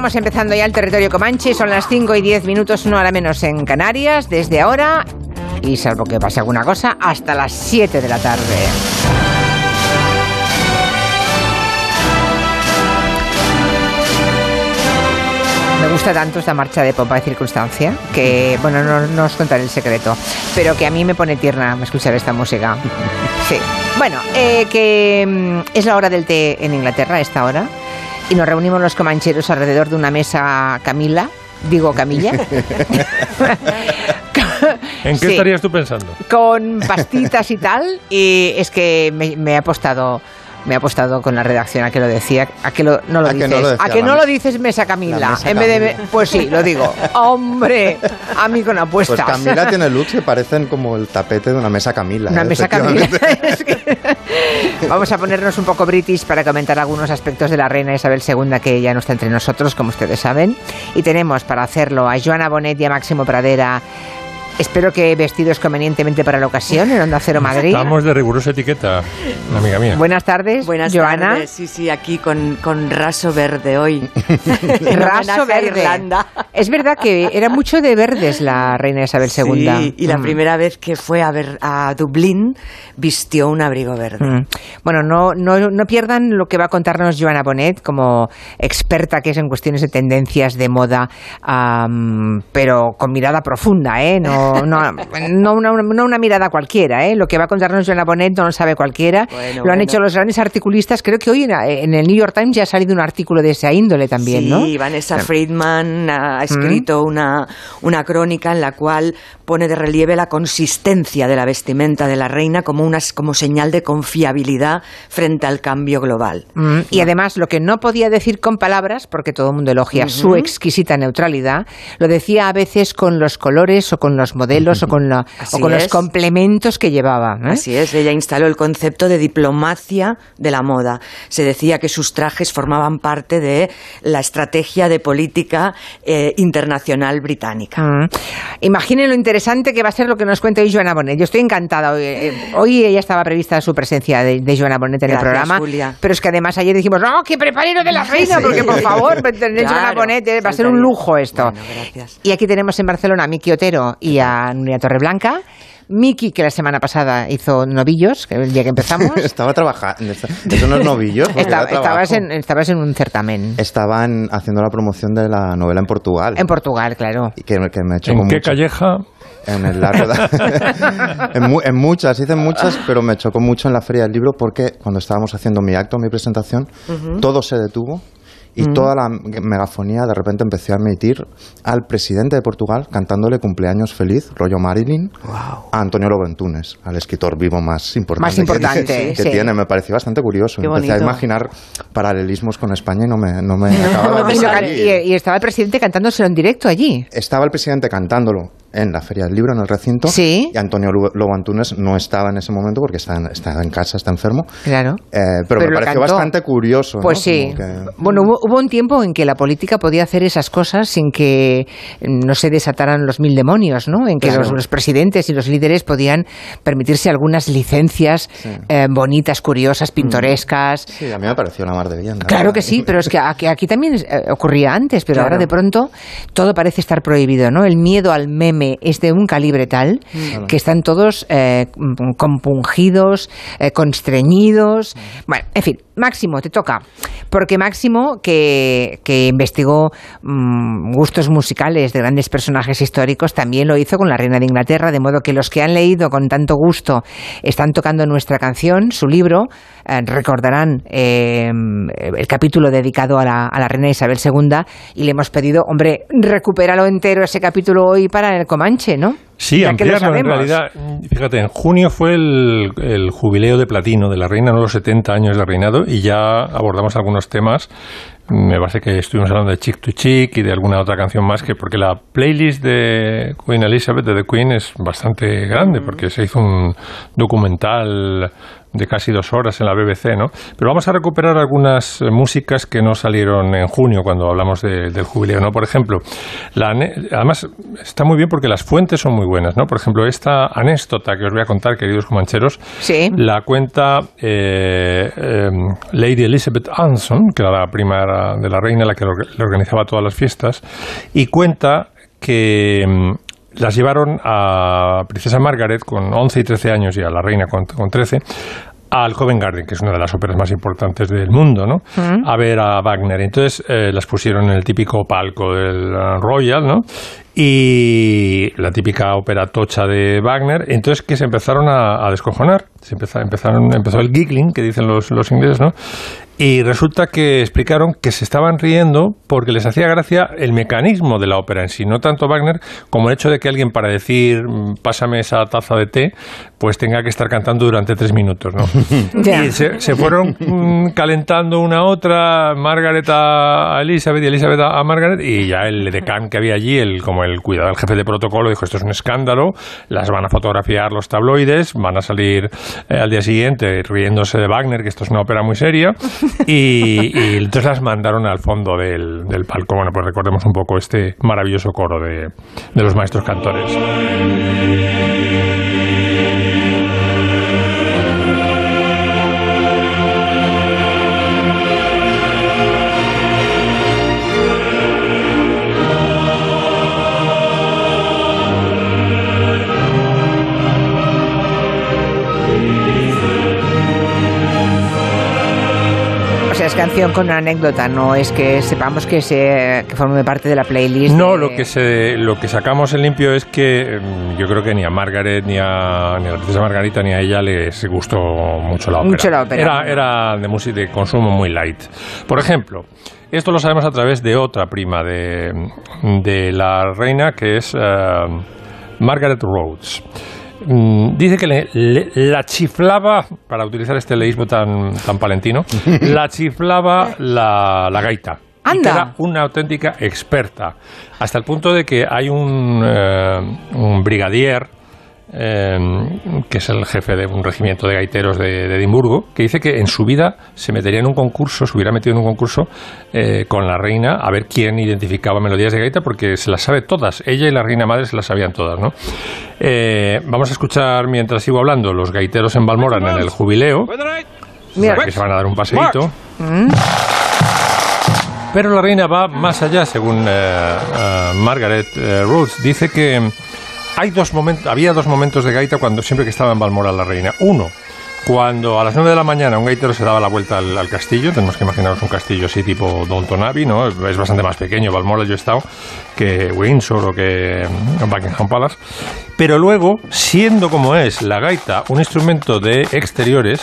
Estamos empezando ya el territorio Comanche. Son las 5 y 10 minutos, una hora menos en Canarias. Desde ahora, y salvo que pase alguna cosa, hasta las 7 de la tarde. Me gusta tanto esta marcha de pompa de circunstancia que, bueno, no, os contaré el secreto, pero que a mí me pone tierna escuchar esta música. Sí. Bueno, eh, que mm, es la hora del té en Inglaterra, esta hora, y nos reunimos los comancheros alrededor de una mesa Camila, digo Camilla. ¿En qué Sí. estarías tú pensando? con pastitas y tal, y es que me, me ha apostado. Me ha apostado con la redacción a que lo decía, a que lo, no lo A que dices, no lo decía a que no lo dices Mesa Camila, la mesa en vez de, pues sí, lo digo, hombre, a mí con Pues apuestas. Camila tiene looks que parecen como el tapete de una mesa Camila. Una ¿eh? mesa Camila. Es que- Vamos a ponernos un poco british para comentar algunos aspectos de la reina Isabel II que ya no está entre nosotros, como ustedes saben. Y tenemos para hacerlo a Joana Bonet y a Máximo Pradera. Espero que vestidos convenientemente para la ocasión en Onda Cero Madrid. Estamos de rigurosa etiqueta, amiga mía. Buenas tardes, Buenas Joana. tardes, sí, sí, aquí con, con raso verde hoy. Raso verde. Irlanda. Es verdad que era mucho de verdes la reina Isabel II. Sí, y la Mm. primera vez que fue a, ver, a Dublín vistió un abrigo verde. Mm. Bueno, no, no, no pierdan lo que va a contarnos Joana Bonet como experta que es en cuestiones de tendencias de moda, am, pero con mirada profunda, ¿eh? No, no, no, una, no una mirada cualquiera, ¿eh? Lo que va a contarnos Joana Bonet no lo sabe cualquiera. Bueno, lo han bueno. hecho los grandes articulistas. Creo que hoy en, en el New York Times ya ha salido un artículo de esa índole también, sí, ¿no? Vanessa Friedman ha escrito una, una crónica en la cual pone de relieve la consistencia de la vestimenta de la reina como, una, como señal de confiabilidad frente al cambio global. Mm, Y además, lo que no podía decir con palabras, porque todo el mundo elogia su exquisita neutralidad, lo decía a veces con los colores o con los modelos o con, la- o con los complementos que llevaba. ¿eh? Así es, ella instaló el concepto de diplomacia de la moda. Se decía que sus trajes formaban parte de la estrategia de política eh, internacional británica. Mm. Imaginen lo interesante que va a ser lo que nos cuenta hoy Joana Bonet. Yo estoy encantada. Hoy, eh, hoy ella estaba prevista su presencia de, de Joana Bonet en Gracias, el programa. Julia. Pero es que además ayer dijimos, no, que prepare lo de la reina, Sí. porque por favor, tener Joana Claro, Bonet eh, va a ser un lujo esto. Bueno. Y aquí tenemos en Barcelona a Miki Otero y a Nuria Torreblanca. Miki, que la semana pasada hizo novillos, que el día que empezamos. Estaba trabajando. Eso no es novillo. porque Esta- era trabajo. estabas, en, estabas en un certamen. Estaban haciendo la promoción de la novela en Portugal. En Portugal, claro. y que, que me chocó ¿En qué mucho. calleja? En el la rueda- en, mu- en muchas, hice muchas, pero me chocó mucho en la Feria del Libro porque cuando estábamos haciendo mi acto, mi presentación, todo se detuvo y toda la megafonía de repente empecé a emitir al presidente de Portugal cantándole cumpleaños feliz, rollo Marilyn, a Antonio Lobentunes, al escritor vivo más importante, Más importante, que, que sí. tiene. Me pareció bastante curioso. Qué Empecé a imaginar paralelismos con España y no me, no me acababa de y- y estaba el presidente cantándoselo en directo allí. Estaba el presidente cantándolo en la Feria del Libro, en el recinto. Sí. Y Antonio Lobo Antunes no estaba en ese momento porque está en, está en casa, está enfermo. Claro. Eh, pero, Pero me pareció cantó. bastante curioso. ¿no? Pues sí. Como que- Bueno, hubo, hubo un tiempo en que la política podía hacer esas cosas sin que mm, no se desataran los mil demonios, ¿no? En que Claro. los, los presidentes y los líderes podían permitirse algunas licencias eh, bonitas, curiosas, pintorescas. Sí, a mí me pareció la mar de bien. la Claro verdad. que sí, pero es que aquí, aquí también eh, ocurría antes, pero Claro. ahora de pronto todo parece estar prohibido, ¿no? El miedo al meme es de un calibre tal que están todos eh, compungidos, eh, constreñidos. Bueno, en fin, Máximo, te toca. Porque Máximo, que, que investigó mm, gustos musicales de grandes personajes históricos, también lo hizo con la reina de Inglaterra, de modo que los que han leído con tanto gusto están tocando nuestra canción, su libro, eh, recordarán eh, el capítulo dedicado a la, a la reina Isabel II y le hemos pedido, hombre, recupéralo entero ese capítulo hoy para el Comanche, ¿no? Sí, Ya ampliarlo en realidad. Fíjate, en junio fue el, el jubileo de platino de la reina, no los 70 años de reinado, y ya abordamos algunos temas. Me parece que estuvimos hablando de Chick to Chick y de alguna otra canción más, que porque la playlist de Queen Elizabeth, de The Queen, es bastante grande, porque se hizo un documental de casi dos horas en la BBC, ¿no? Pero vamos a recuperar algunas eh, músicas que no salieron en junio cuando hablamos de- del jubileo, ¿no? Por ejemplo, la, además está muy bien porque las fuentes son muy buenas, ¿no? Por ejemplo, esta anécdota que os voy a contar, queridos comancheros, Sí. la cuenta eh, eh, Lady Elizabeth Anson, que era la primera la, de la reina, la que le organizaba todas las fiestas, y cuenta que mm, las llevaron a Princesa Margaret con 11 y 13 años y a la reina con, con 13 al Covent Garden, que es una de las óperas más importantes del mundo, ¿no? A ver a Wagner. Entonces eh, las pusieron en el típico palco del Royal, ¿no? Y la típica ópera tocha de Wagner. Entonces que se empezaron a, a descojonar. Se empezaron, empezaron, empezó el giggling, que dicen los, los ingleses, ¿no? Y resulta que explicaron que se estaban riendo porque les hacía gracia el mecanismo de la ópera en sí, no tanto Wagner como el hecho de que alguien para decir mm, pásame esa taza de té, pues tenga que estar cantando durante tres minutos, ¿no? Ya. Y se, se fueron mm, calentando una a otra, Margaret a Elizabeth y Elizabeth a a Margaret, y ya el decán que había allí, el, como el cuidado, el jefe de protocolo, dijo esto es un escándalo, las van a fotografiar los tabloides, van a salir eh, al día siguiente riéndose de Wagner, que esto es una ópera muy seria, y, y entonces las mandaron al fondo del, del palco. Bueno, pues recordemos un poco este maravilloso coro de, de los maestros cantores. Sea, es canción con anécdota, no es que sepamos que, se, que forme parte de la playlist. No, de- lo que se, lo que sacamos en limpio es que mm, yo creo que ni a Margaret, ni a, ni a la princesa Margarita, ni a ella les gustó mucho la ópera. Mucho la ópera. Era, era de música de consumo muy light. Por ejemplo, esto lo sabemos a través de otra prima de, de la reina, que es eh, Margaret Rhodes. Mm, Dice que le- le- la chiflaba, para utilizar este leísmo tan, tan palentino, la chiflaba la, la gaita. Y que Anda. era una auténtica experta, hasta el punto de que hay un, eh, un brigadier, eh, que es el jefe de un regimiento de gaiteros de, de Edimburgo, que dice que en su vida se metería en un concurso, se hubiera metido en un concurso eh, con la reina a ver quién identificaba melodías de gaita, porque se las sabe todas. Ella y la reina madre se las sabían todas, ¿no? Eh, vamos a escuchar, mientras sigo hablando, los gaiteros en Balmoral en el jubileo. Mira. Que se van a dar un paseíto. Pero la reina va más allá, según eh, eh, Margaret eh, Rhodes. Dice que hay dos momentos, había dos momentos de gaita cuando siempre que estaba en Balmoral la reina. Uno, cuando a las 9 de la mañana un gaitero se daba la vuelta al, castillo, tenemos que imaginarnos un castillo así tipo Downton Abbey, ¿no? Es, es bastante más pequeño, Balmoral yo he estado, que Windsor o que mm, Buckingham Palace. Pero luego, siendo como es la gaita un instrumento de exteriores,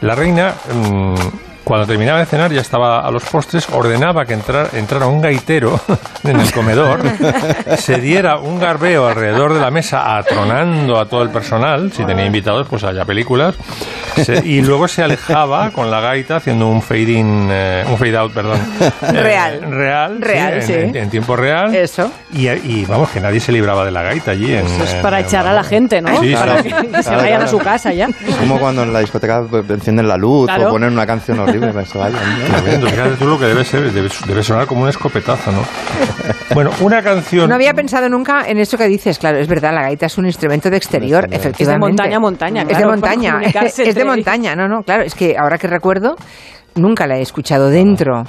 la reina... mm, cuando terminaba de cenar, ya estaba a los postres, ordenaba que entrar, entrara un gaitero en el comedor, se diera un garbeo alrededor de la mesa, atronando a todo el personal, si tenía invitados, pues haya películas, se- y luego se alejaba con la gaita haciendo un fade in, eh, un fade out, perdón. eh, Real. real, Real, en- sí. En, en tiempo real. Eso. Y, y, vamos, que nadie se libraba de la gaita allí. En, Eso es para en echar a la gente, ¿no? Sí, para sí. que se Claro, vayan a claro. su casa ya. Es como cuando en la discoteca encienden la luz Claro. o ponen una canción horrible ¿no? Fíjate tú lo que debe ser, debe, debe sonar como un escopetazo, ¿no? Bueno, una canción... No había pensado nunca en eso que dices, claro, es verdad, la gaita es un instrumento de exterior, Es de efectivamente. montaña montaña, Es claro, de montaña, es de montaña, no, no, claro, es que ahora que recuerdo, nunca la he escuchado dentro.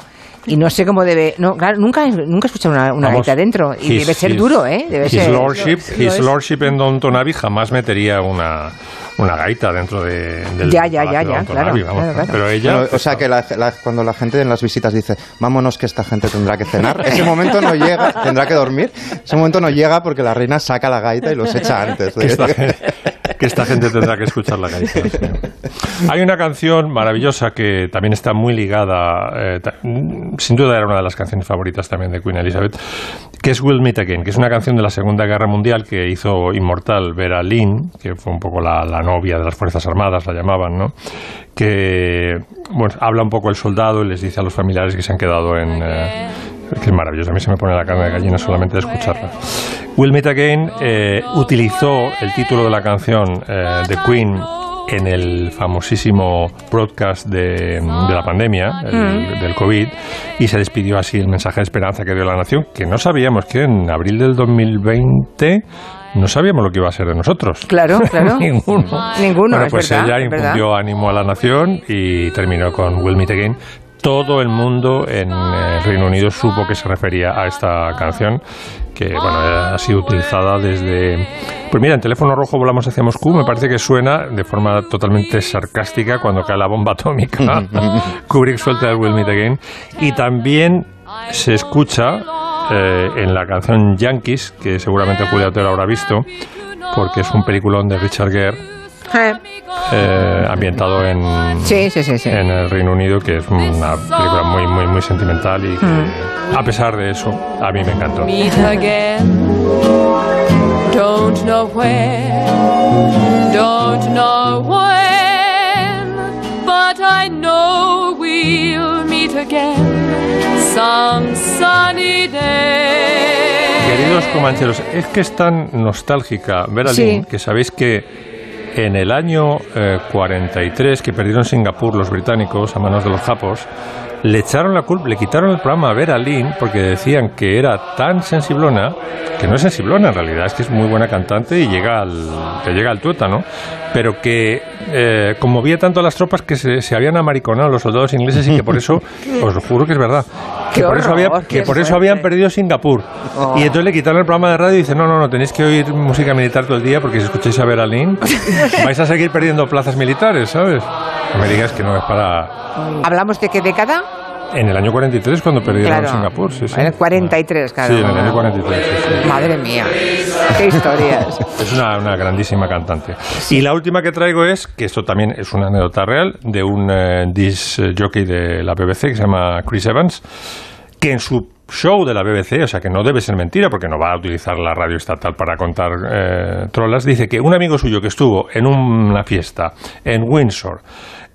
Y no sé cómo debe. No, claro, nunca, nunca he escuchado una, una Vamos, gaita dentro. Y his- debe ser his- duro, ¿eh? Debe his ser. Lordship, Lo his lordship en Downton Abbey jamás metería una, una gaita dentro de, del Ya, ya, ya, ya, claro, Abbey, vamos, claro, claro. Pero ella... O sea que la- la- cuando la gente en las visitas dice, vámonos que esta gente tendrá que cenar, ese momento no llega, tendrá que dormir, ese momento no llega porque la reina saca la gaita y los echa antes. esta, que esta gente tendrá que escuchar la gaita. sí. Hay una canción maravillosa que también está muy ligada, eh, mm, sin duda era una de las canciones favoritas también de Queen Elizabeth, que es We'll Meet Again, que es una canción de la Segunda Guerra Mundial que hizo inmortal Vera Lynn, que fue un poco la, la novia de las Fuerzas Armadas, la llamaban, ¿no? Que, bueno, habla un poco el soldado y les dice a los familiares que se han quedado en... eh, que es maravilloso, a mí se me pone la carne de gallina solamente de escucharla. Will Meet Again eh, utilizó el título de la canción eh, de Queen en el famosísimo broadcast de, de la pandemia, el- del COVID, y se despidió así el mensaje de esperanza que dio la nación, que no sabíamos que en abril del 2020 no sabíamos lo que iba a ser de nosotros. Claro, claro. Ninguno. Ninguno, Bueno, es pues verdad, ella es verdad. infundió ánimo a la nación y terminó con Will Meet Again, todo el mundo en el Reino Unido supo que se refería a esta canción que bueno, ha sido utilizada desde... Pues mira, en teléfono rojo volamos hacia Moscú, me parece que suena de forma totalmente sarcástica cuando cae la bomba atómica. Kubrick suelta el Will Meet Again. Y también se escucha eh, en la canción Yankees, que seguramente Julia Otero habrá visto, porque es un peliculón de Richard Gere eh, ambientado en, en el Reino Unido, que es una película muy, muy, muy sentimental y que, mm. a pesar de eso, a mí me encantó. Don't know where, don't know when, but I know we'll meet again. Some sunny day. Queridos comancheros, es que es tan nostálgica ver a que sabéis que en el año 43, eh, que perdieron Singapur los británicos a manos de los japos, le echaron la culpa, le quitaron el programa a Vera Lynn porque decían que era tan sensiblona, que no es sensiblona en realidad, es que es muy buena cantante y llega al, que llega al tuétano, pero que eh, conmovía tanto a las tropas que se, habían amariconado los soldados ingleses y que por eso, os lo juro que es verdad, que por eso, había, que por eso habían perdido Singapur. Oh. Y entonces le quitaron el programa de radio y dicen, no, no, no, tenéis que oír música militar todo el día porque si escucháis a Vera Lynn vais a seguir perdiendo plazas militares, ¿sabes? No me digas que no es para... ¿Hablamos de qué década? En el año 43, cuando perdieron Singapur, sí, sí. En el 43, claro. Sí, en el año 43, sí, Madre mía, qué historias. es una, una, grandísima cantante. Y la última que traigo es, que esto también es una anécdota real, de un eh, disc jockey de la BBC que se llama Chris Evans, que en su show de la BBC, o sea que no debe ser mentira porque no va a utilizar la radio estatal para contar eh, trolas, dice que un amigo suyo que estuvo en una fiesta en Windsor,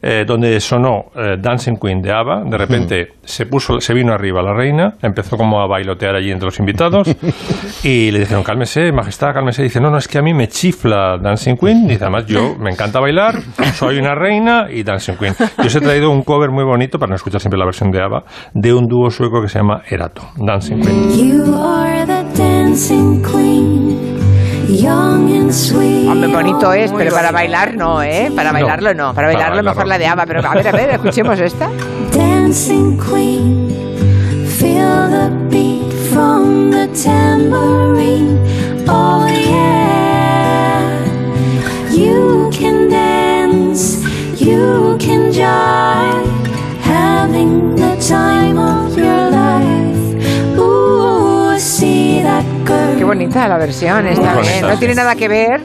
eh, donde sonó eh, Dancing Queen de ABBA. De repente se puso, se vino arriba la reina, empezó como a bailotear allí entre los invitados y le dijeron, cálmese, majestad, cálmese. Dice, no, no, es que a mí me chifla Dancing Queen. Dice, además yo me encanta bailar, soy una reina y Dancing Queen. Yo os he traído un cover muy bonito, para no escuchar siempre la versión de ABBA, de un dúo sueco que se llama Erato, Dancing Queen. dancing queen. Hombre, bonito es, pero para bailar no, ¿eh? Para bailarlo no. Para bailarlo mejor la de Ava. Pero a ver, a ver, escuchemos esta. Dancing Queen, feel the beat from the tambourine. Oh yeah, you can dance, you can jive, having the time of your life. Ooh, see Qué bonita la versión, está bien. No tiene nada que ver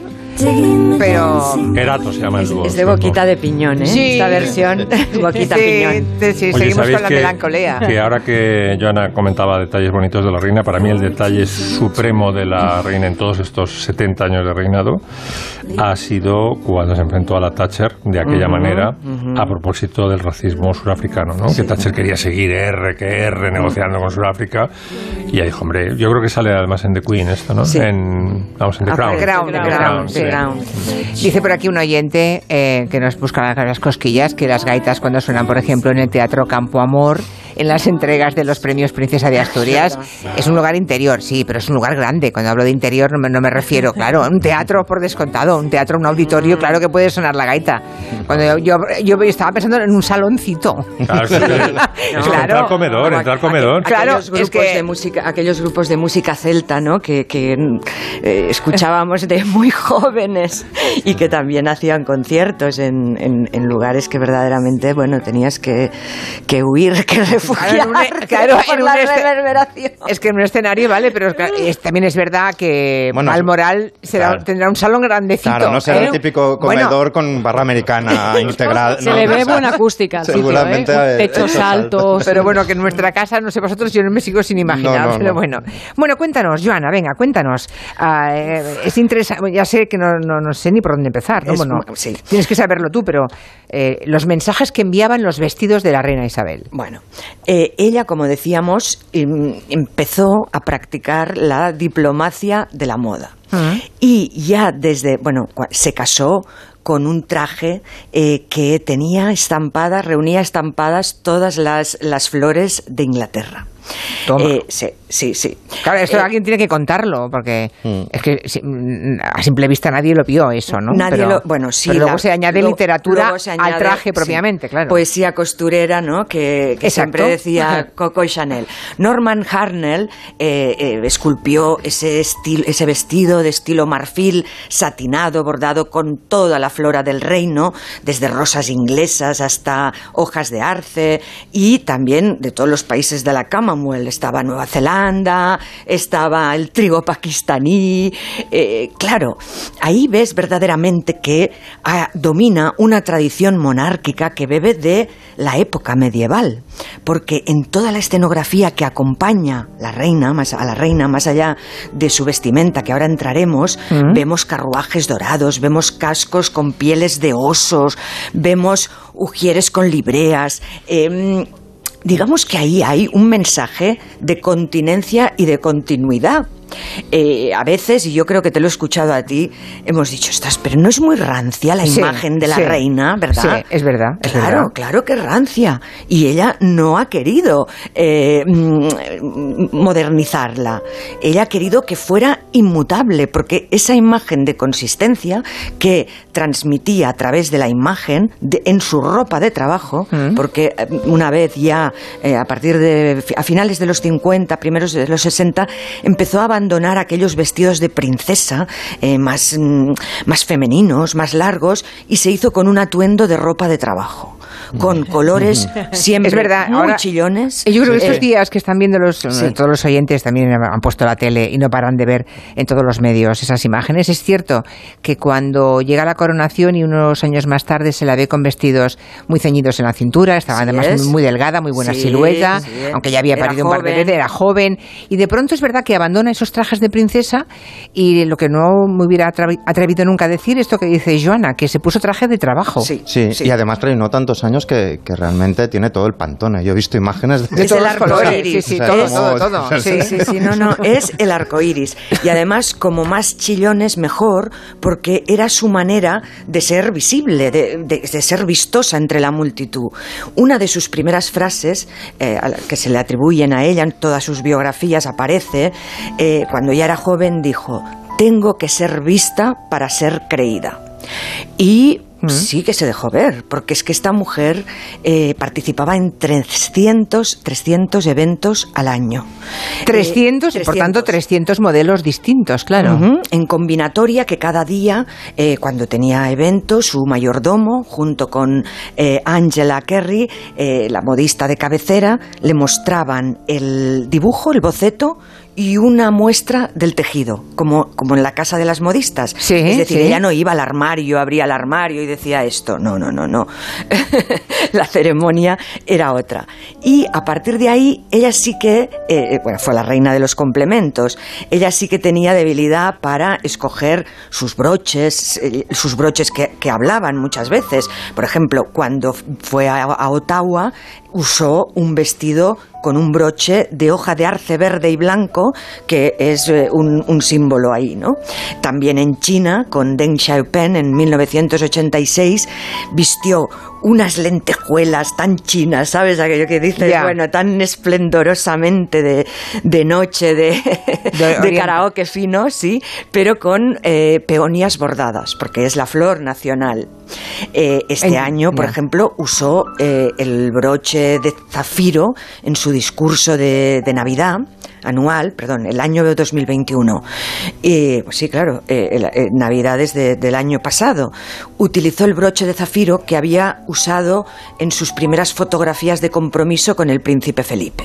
pero Erato se llama el dúo. Es de boquita de piñón, ¿eh? Sí. Esta versión, boquita piñón. Sí, seguimos con la melancolía. Que ahora que Joana comentaba detalles bonitos de la reina, para mí el detalle supremo de la reina en todos estos 70 años de reinado ha sido cuando se enfrentó a la Thatcher de aquella manera a propósito del racismo surafricano, ¿no? Que Thatcher quería seguir R que R negociando con Sudáfrica y ahí dijo, hombre, yo creo que sale además en The Queen esto, ¿no? En, vamos, en The Crown. Crown, Crown, Dice por aquí un oyente eh, que nos busca las cosquillas que las gaitas cuando suenan, por ejemplo, en el Teatro Campo Amor, en las entregas de los premios Princesa de Asturias, es un lugar interior, sí, pero es un lugar grande. Cuando hablo de interior no me, no me refiero, claro, a un teatro por descontado, un teatro, un auditorio, claro que puede sonar la gaita. Cuando yo, yo, estaba pensando en un saloncito. Claro, entrar al comedor, entrar al comedor. Claro, aquellos grupos, que, de música, aquellos grupos de música celta, ¿no? Que, que eh, escuchábamos de muy jóvenes y que también hacían conciertos en, en, lugares que verdaderamente, bueno, tenías que, que huir, que claro, en un, Es que en un escenario, vale, pero también es verdad que bueno, Moral tendrá un salón grandecito. Claro, no será el ¿eh? típico comedor con barra americana integral. Se le ve buena acústica. Seguramente. ¿eh? Techos altos. Pero bueno, que en nuestra casa, no sé vosotros, yo no me sigo sin imaginar. pero bueno. Bueno, cuéntanos, Joana, venga, cuéntanos. Ah, eh, es interesante, ya sé que no, no, sé ni por dónde empezar. ¿no? Bueno, Tienes que saberlo tú, pero los mensajes que enviaban los vestidos de la reina Isabel. Bueno, eh, ella, como decíamos, em, empezó a practicar la diplomacia de la moda. Ah. Y ya desde, bueno, se casó con un traje eh, que tenía estampadas, reunía estampadas todas las, las flores de Inglaterra. Eh, sí, sí. Claro, esto eh, alguien tiene que contarlo, porque mm. es que mm, a simple vista nadie lo vio eso, ¿no? Nadie lo, bueno, sí. Pero luego se añade literatura al traje propiamente, claro. Poesía costurera, ¿no? Que, siempre decía Coco Chanel. Norman Harnell eh, eh, esculpió ese, estilo, ese vestido de estilo marfil, satinado, bordado con toda la flora del reino, desde rosas inglesas hasta hojas de arce, y también de todos los países de la Commonwealth. Estaba Nueva Zelanda, estaba el trigo pakistaní. Eh, claro, ahí ves verdaderamente que ah, domina una tradición monárquica que bebe de la época medieval, porque en toda la escenografía que acompaña la reina, más, a la reina, más allá de su vestimenta, que ahora entraremos, mm. vemos carruajes dorados, vemos cascos con pieles de osos, vemos ujieres con libreas. Em, digamos que ahí hay un mensaje de continencia y de continuidad eh, a veces, y yo creo que te lo he escuchado a ti, hemos dicho, estás, pero no es muy rancia la imagen de la reina, ¿verdad? Sí, es verdad. claro, claro que es rancia. Y ella no ha querido eh, mm, modernizarla. Ella ha querido que fuera inmutable, porque esa imagen de consistencia que transmitía a través de la imagen en su ropa de trabajo, mm. porque eh, una vez ya, a partir de, a finales de los 50, primeros de los 60, empezó a abandonar aquellos vestidos de princesa eh, más, mm, más femeninos, más largos, y se hizo con un atuendo de ropa de trabajo con colores siempre es verdad, muy chillones. Yo creo que estos días que están viendo los, todos los oyentes también han puesto la tele y no paran de ver en todos los medios esas imágenes. Es cierto que cuando llega la coronación y unos años más tarde se la ve con vestidos muy ceñidos en la cintura, estaba además muy delgada, muy buena silueta, aunque ya había parido un par de veces, era joven. Y de pronto es verdad que abandona esos trajes de princesa y lo que no me hubiera atrevido nunca a decir, esto que dice Joana, que se puso traje de trabajo. Sí, sí, y además no tantos años que, realmente tiene todo el pantone. Yo he visto imágenes de, todos el arco iris. Sí, sí, todo, todo, Sí, sí, sí, no, no, es el arco iris. Y además, como más chillones, mejor, porque era su manera de ser visible, de, ser vistosa entre la multitud. Una de sus primeras frases, eh, que se le atribuyen a ella en todas sus biografías, aparece eh, cuando ya era joven, dijo: Tengo que ser vista para ser creída. Y Sí que se dejó ver, porque es que esta mujer eh, participaba en 300, 300 eventos al año. 300, eh, por tanto 300 modelos distintos, claro. En combinatoria que cada día, eh, cuando tenía eventos, su mayordomo, junto con Angela Kerry, la modista de cabecera, le mostraban el dibujo, el boceto, y una muestra del tejido, como, como en la casa de las modistas. es decir, ella no iba al armario, abría el armario y decía esto. No, no, no, no. la ceremonia era otra. Y a partir de ahí, ella sí que, eh, bueno, fue la reina de los complementos. Ella sí que tenía debilidad para escoger sus broches, eh, sus broches que, que, hablaban muchas veces. Por ejemplo, cuando fue a Ottawa, usó un vestido con un broche de hoja de arce verde y blanco, que es eh, un, símbolo ahí, ¿no? También en China, con Deng Xiaoping en 1986, vistió unas lentejuelas tan chinas, ¿sabes? Aquello que dices, bueno, tan esplendorosamente de, de noche, de, de, karaoke fino, sí, pero con eh, peonías bordadas, porque es la flor nacional. Eh, este año, por ejemplo, usó el broche de zafiro en su discurso de, Navidad anual, perdón, el año 2021. Y, pues sí, claro, eh, eh, Navidades del año pasado. Utilizó el broche de zafiro que había usado en sus primeras fotografías de compromiso con el príncipe Felipe.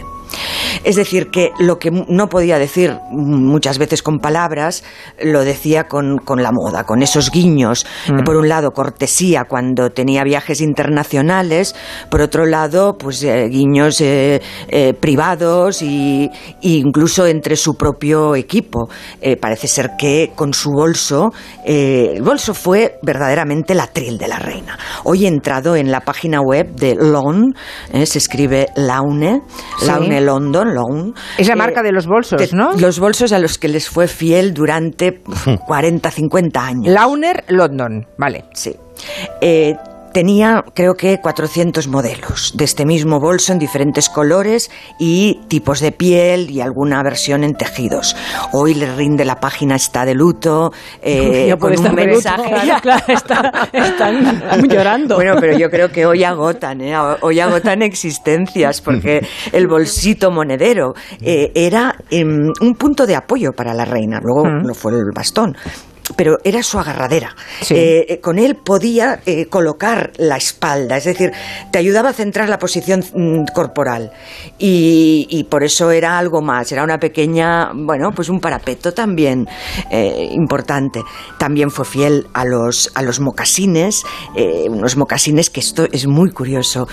Es decir, que lo que no podía decir muchas veces con palabras, lo decía con, la moda, con esos guiños. Mm. Por un lado, cortesía cuando tenía viajes internacionales, por otro lado, pues eh, guiños eh, eh, privados e incluso entre su propio equipo. parece ser que con su bolso, el bolso fue verdaderamente la tril de la reina. Hoy he entrado en la página web de Laune, se escribe Laune, Laune London, Long. Es la eh, marca de los bolsos, ¿no? Los bolsos a los que les fue fiel durante 40, 50 años. Launer London, vale. Sí. Eh, tenía, creo que, 400 modelos de este mismo bolso en diferentes colores y tipos de piel y alguna versión en tejidos. Hoy le rinde la página está de luto, eh, con un mensaje. están llorando. Bueno, pero yo creo que hoy agotan, ¿eh? hoy agotan existencias porque el bolsito monedero eh, era em, un punto de apoyo para la reina. Luego no fue el bastón pero era su agarradera. Eh, eh, con él podía eh, colocar la espalda, es decir, te ayudaba a centrar la posición mm, corporal. Y, por eso era algo más, era una pequeña, bueno, pues un parapeto también importante. También fue fiel a los, a los mocasines, unos mocasines que esto es muy curioso.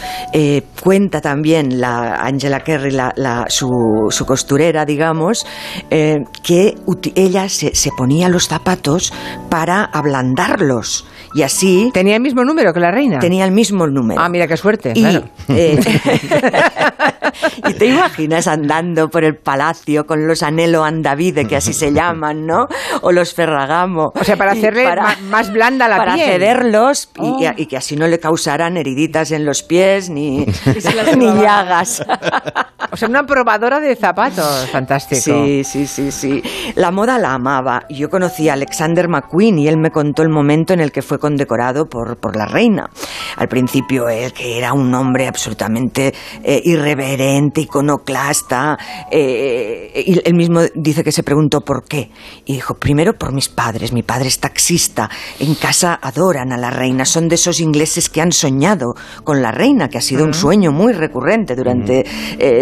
cuenta también la Angela Kerry, la, su, su, costurera, digamos, que ella se, se ponía los zapatos para ablandarlos. Y así... ¿Tenía el mismo número que la reina? Tenía el mismo número. Ah, mira qué suerte. Y, eh, y te imaginas andando por el palacio con los anhelo andavide, que así se llaman, ¿no? O los ferragamo. O sea, para hacerle más blanda la piel. Para cederlos oh. y, que así no le causaran heriditas en los pies ni, ni llagas. O sea, una probadora de zapatos, fantástico. Sí, sí, sí, sí. La moda la amaba. Yo conocí a Alexander McQueen y él me contó el momento en el que fue condecorado por, por la reina. Al principio él, que era un hombre absolutamente eh, irreverente, iconoclasta, eh, y él mismo dice que se preguntó por qué. Y dijo, primero por mis padres. Mi padre es taxista. En casa adoran a la reina. Son de esos ingleses que han soñado con la reina, que ha sido un sueño muy recurrente durante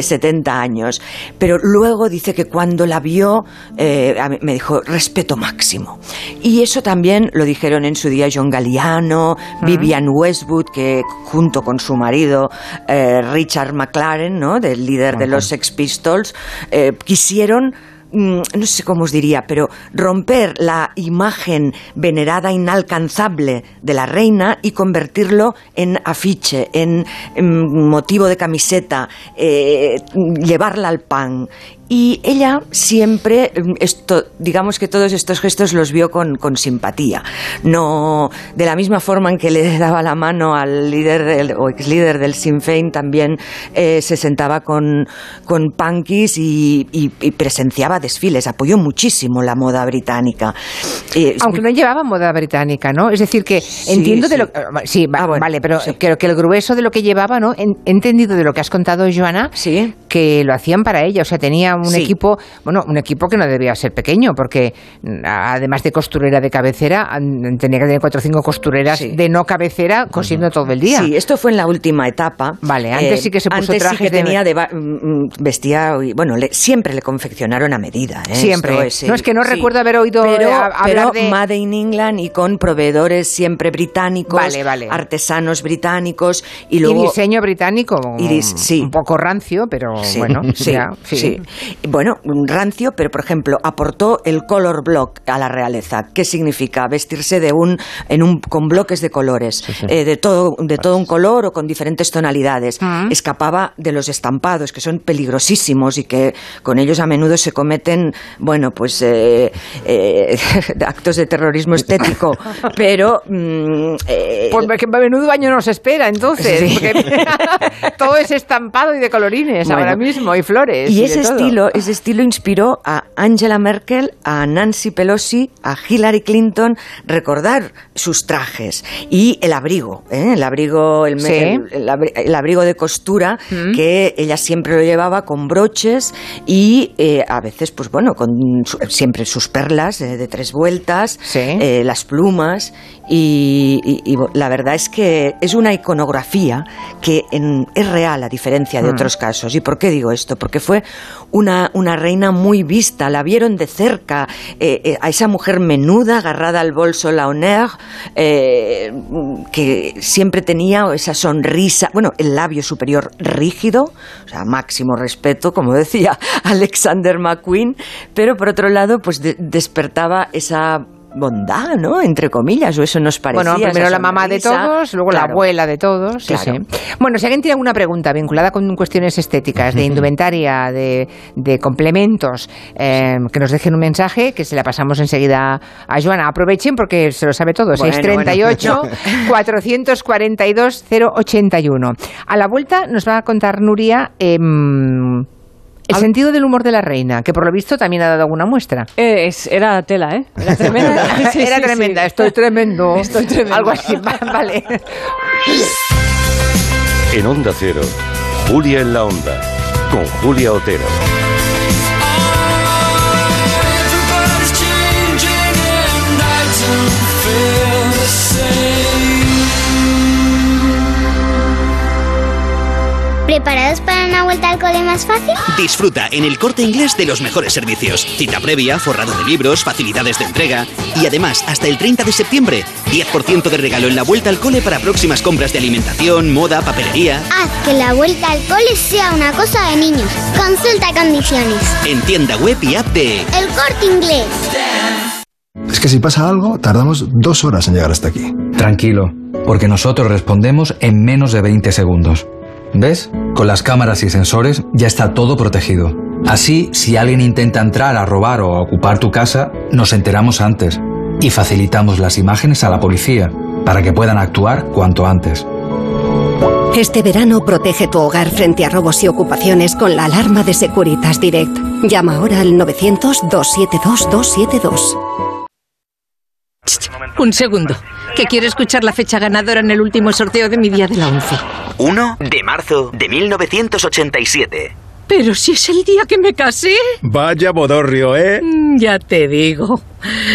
70 años. Pero luego dice que cuando la vio, eh, me dijo, respeto máximo. Y eso también lo dijeron en su día John Galliano, Vivian Westwood, que junto con su marido eh, Richard McLaren, ¿no? Del líder de los Sex Pistols, eh, quisieron Mm, no sé cómo os diría, pero romper la imagen venerada inalcanzable de la reina y convertirlo en afiche, en, motivo de camiseta, eh, llevarla al pan y ella siempre, mm, esto, digamos que todos estos gestos los vio con, simpatía. No, de la misma forma en que le daba la mano al líder del, o ex líder del Sinn Féin, también eh, se sentaba con, con punkis y, presenciaba desfiles. Apoyó muchísimo la moda británica. Aunque no llevaba moda británica, ¿no? Es decir, que entiendo de lo Sí, ah, vale, pero creo que el grueso de lo que llevaba, ¿no? He entendido de lo que has contado, Joana, que lo hacían para ella. O sea, tenía un equipo, bueno, un equipo que no debía ser pequeño, porque mm, además de costurera de cabecera, tenía que tener cuatro o cinco costureras de no cabecera cosiendo todo el día. Sí, esto fue en la última etapa. Vale, antes sí que se puso antes sí que tenía de, mm, mm, vestía, bueno, siempre le confeccionaron a medida. ¿eh? Siempre. no es que no recuerdo haber oído pero, hablar de... Made in England y con proveedores siempre británicos, artesanos británicos y luego... Y diseño británico, Iris, sí. un poco rancio, pero bueno, sí, sí bueno, rancio, pero por ejemplo, aportó el color block a la realeza. ¿Qué significa? Vestirse de un, en un, con bloques de colores, eh, de, todo, de todo un color o con diferentes tonalidades. Ah. Escapaba de los estampados, que son peligrosísimos y que con ellos a menudo se cometen, bueno, pues eh, eh, actos de terrorismo estético, pero... Mm, pues que a menudo baño nos espera, entonces, porque todo es estampado y de colorines ahora mismo, y flores. Y, ese estilo ese estilo inspiró a Angela Merkel, a Nancy Pelosi, a Hillary Clinton recordar sus trajes y el abrigo, ¿eh? el abrigo, el, abrigo de costura mm. que ella siempre lo llevaba con broches y eh, a veces, pues bueno, con siempre sus perlas eh, de tres vueltas, las plumas y, la verdad es que es una iconografía que es real a diferencia de mm. otros casos. ¿Y por qué digo esto? Porque fue una, una reina muy vista, la vieron de cerca, eh, eh, a esa mujer menuda agarrada al bolso la honneur, eh, que siempre tenía esa sonrisa, bueno, el labio superior rígido, o sea, máximo respeto, como decía Alexander McQueen, pero por otro lado, pues despertaba esa bondad, ¿no? Entre comillas, o eso nos parecía. Bueno, primero la mamá de todos, luego la abuela de todos. Bueno, si alguien tiene alguna pregunta vinculada con cuestiones estéticas, de indumentaria, de, complementos, eh, que nos dejen un mensaje, que se la pasamos enseguida a Joana. Aprovechen porque se lo sabe todo. 638 442 081. A la vuelta nos va a contar Nuria. Em, el sentido del humor de la reina, que por lo visto también ha dado alguna muestra. era tela, ¿eh? Era tremenda. era tremenda, estoy tremendo. Estoy tremendo. Algo así, vale. En Onda Cero, Julia en la Onda, con Julia Otero. ¿Preparados para vuelta al cole más fácil? Disfruta en el corte inglés de los mejores servicios. Cita previa, forrado de libros, facilidades de entrega y además, hasta el 30 de septiembre, 10% de regalo en la vuelta al cole para próximas compras de alimentación, moda, papelería. Haz que la vuelta al cole sea una cosa de niños. Consulta condiciones. En tienda web y app de El corte inglés. Es que si pasa algo, tardamos dos horas en llegar hasta aquí. Tranquilo, porque nosotros respondemos en menos de 20 segundos. ¿Ves? Con las cámaras y sensores ya está todo protegido. Así, si alguien intenta entrar a robar o a ocupar tu casa, nos enteramos antes y facilitamos las imágenes a la policía para que puedan actuar cuanto antes. Este verano protege tu hogar frente a robos y ocupaciones con la alarma de Securitas Direct. Llama ahora al 900-272-272. Un segundo, que quiero escuchar la fecha ganadora en el último sorteo de mi día de la 11. 1 de marzo de 1987. Pero si es el día que me casé. Vaya bodorrio, ¿eh? Mm, ya te digo.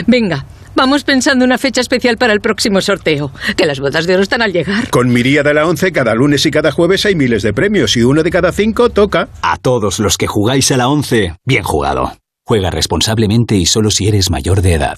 Venga, vamos pensando una fecha especial para el próximo sorteo. Que las bodas de oro están al llegar. Con mi día de la 11, cada lunes y cada jueves hay miles de premios y uno de cada cinco toca. A todos los que jugáis a la 11, bien jugado. Juega responsablemente y solo si eres mayor de edad.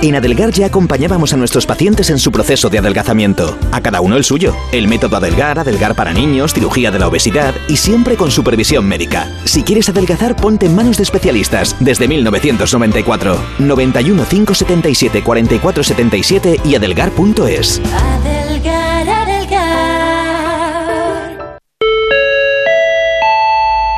En Adelgar ya acompañábamos a nuestros pacientes en su proceso de adelgazamiento. A cada uno el suyo. El método Adelgar, Adelgar para niños, cirugía de la obesidad y siempre con supervisión médica. Si quieres adelgazar, ponte en manos de especialistas desde 1994. 91 577 4477 y adelgar.es.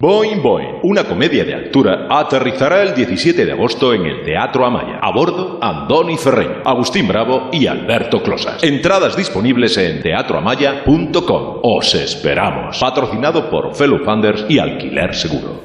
Boing Boing, una comedia de altura, aterrizará el 17 de agosto en el Teatro Amaya. A bordo, Andoni Ferreño, Agustín Bravo y Alberto Closas. Entradas disponibles en teatroamaya.com. Os esperamos. Patrocinado por Fellow Funders y Alquiler Seguro.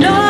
No.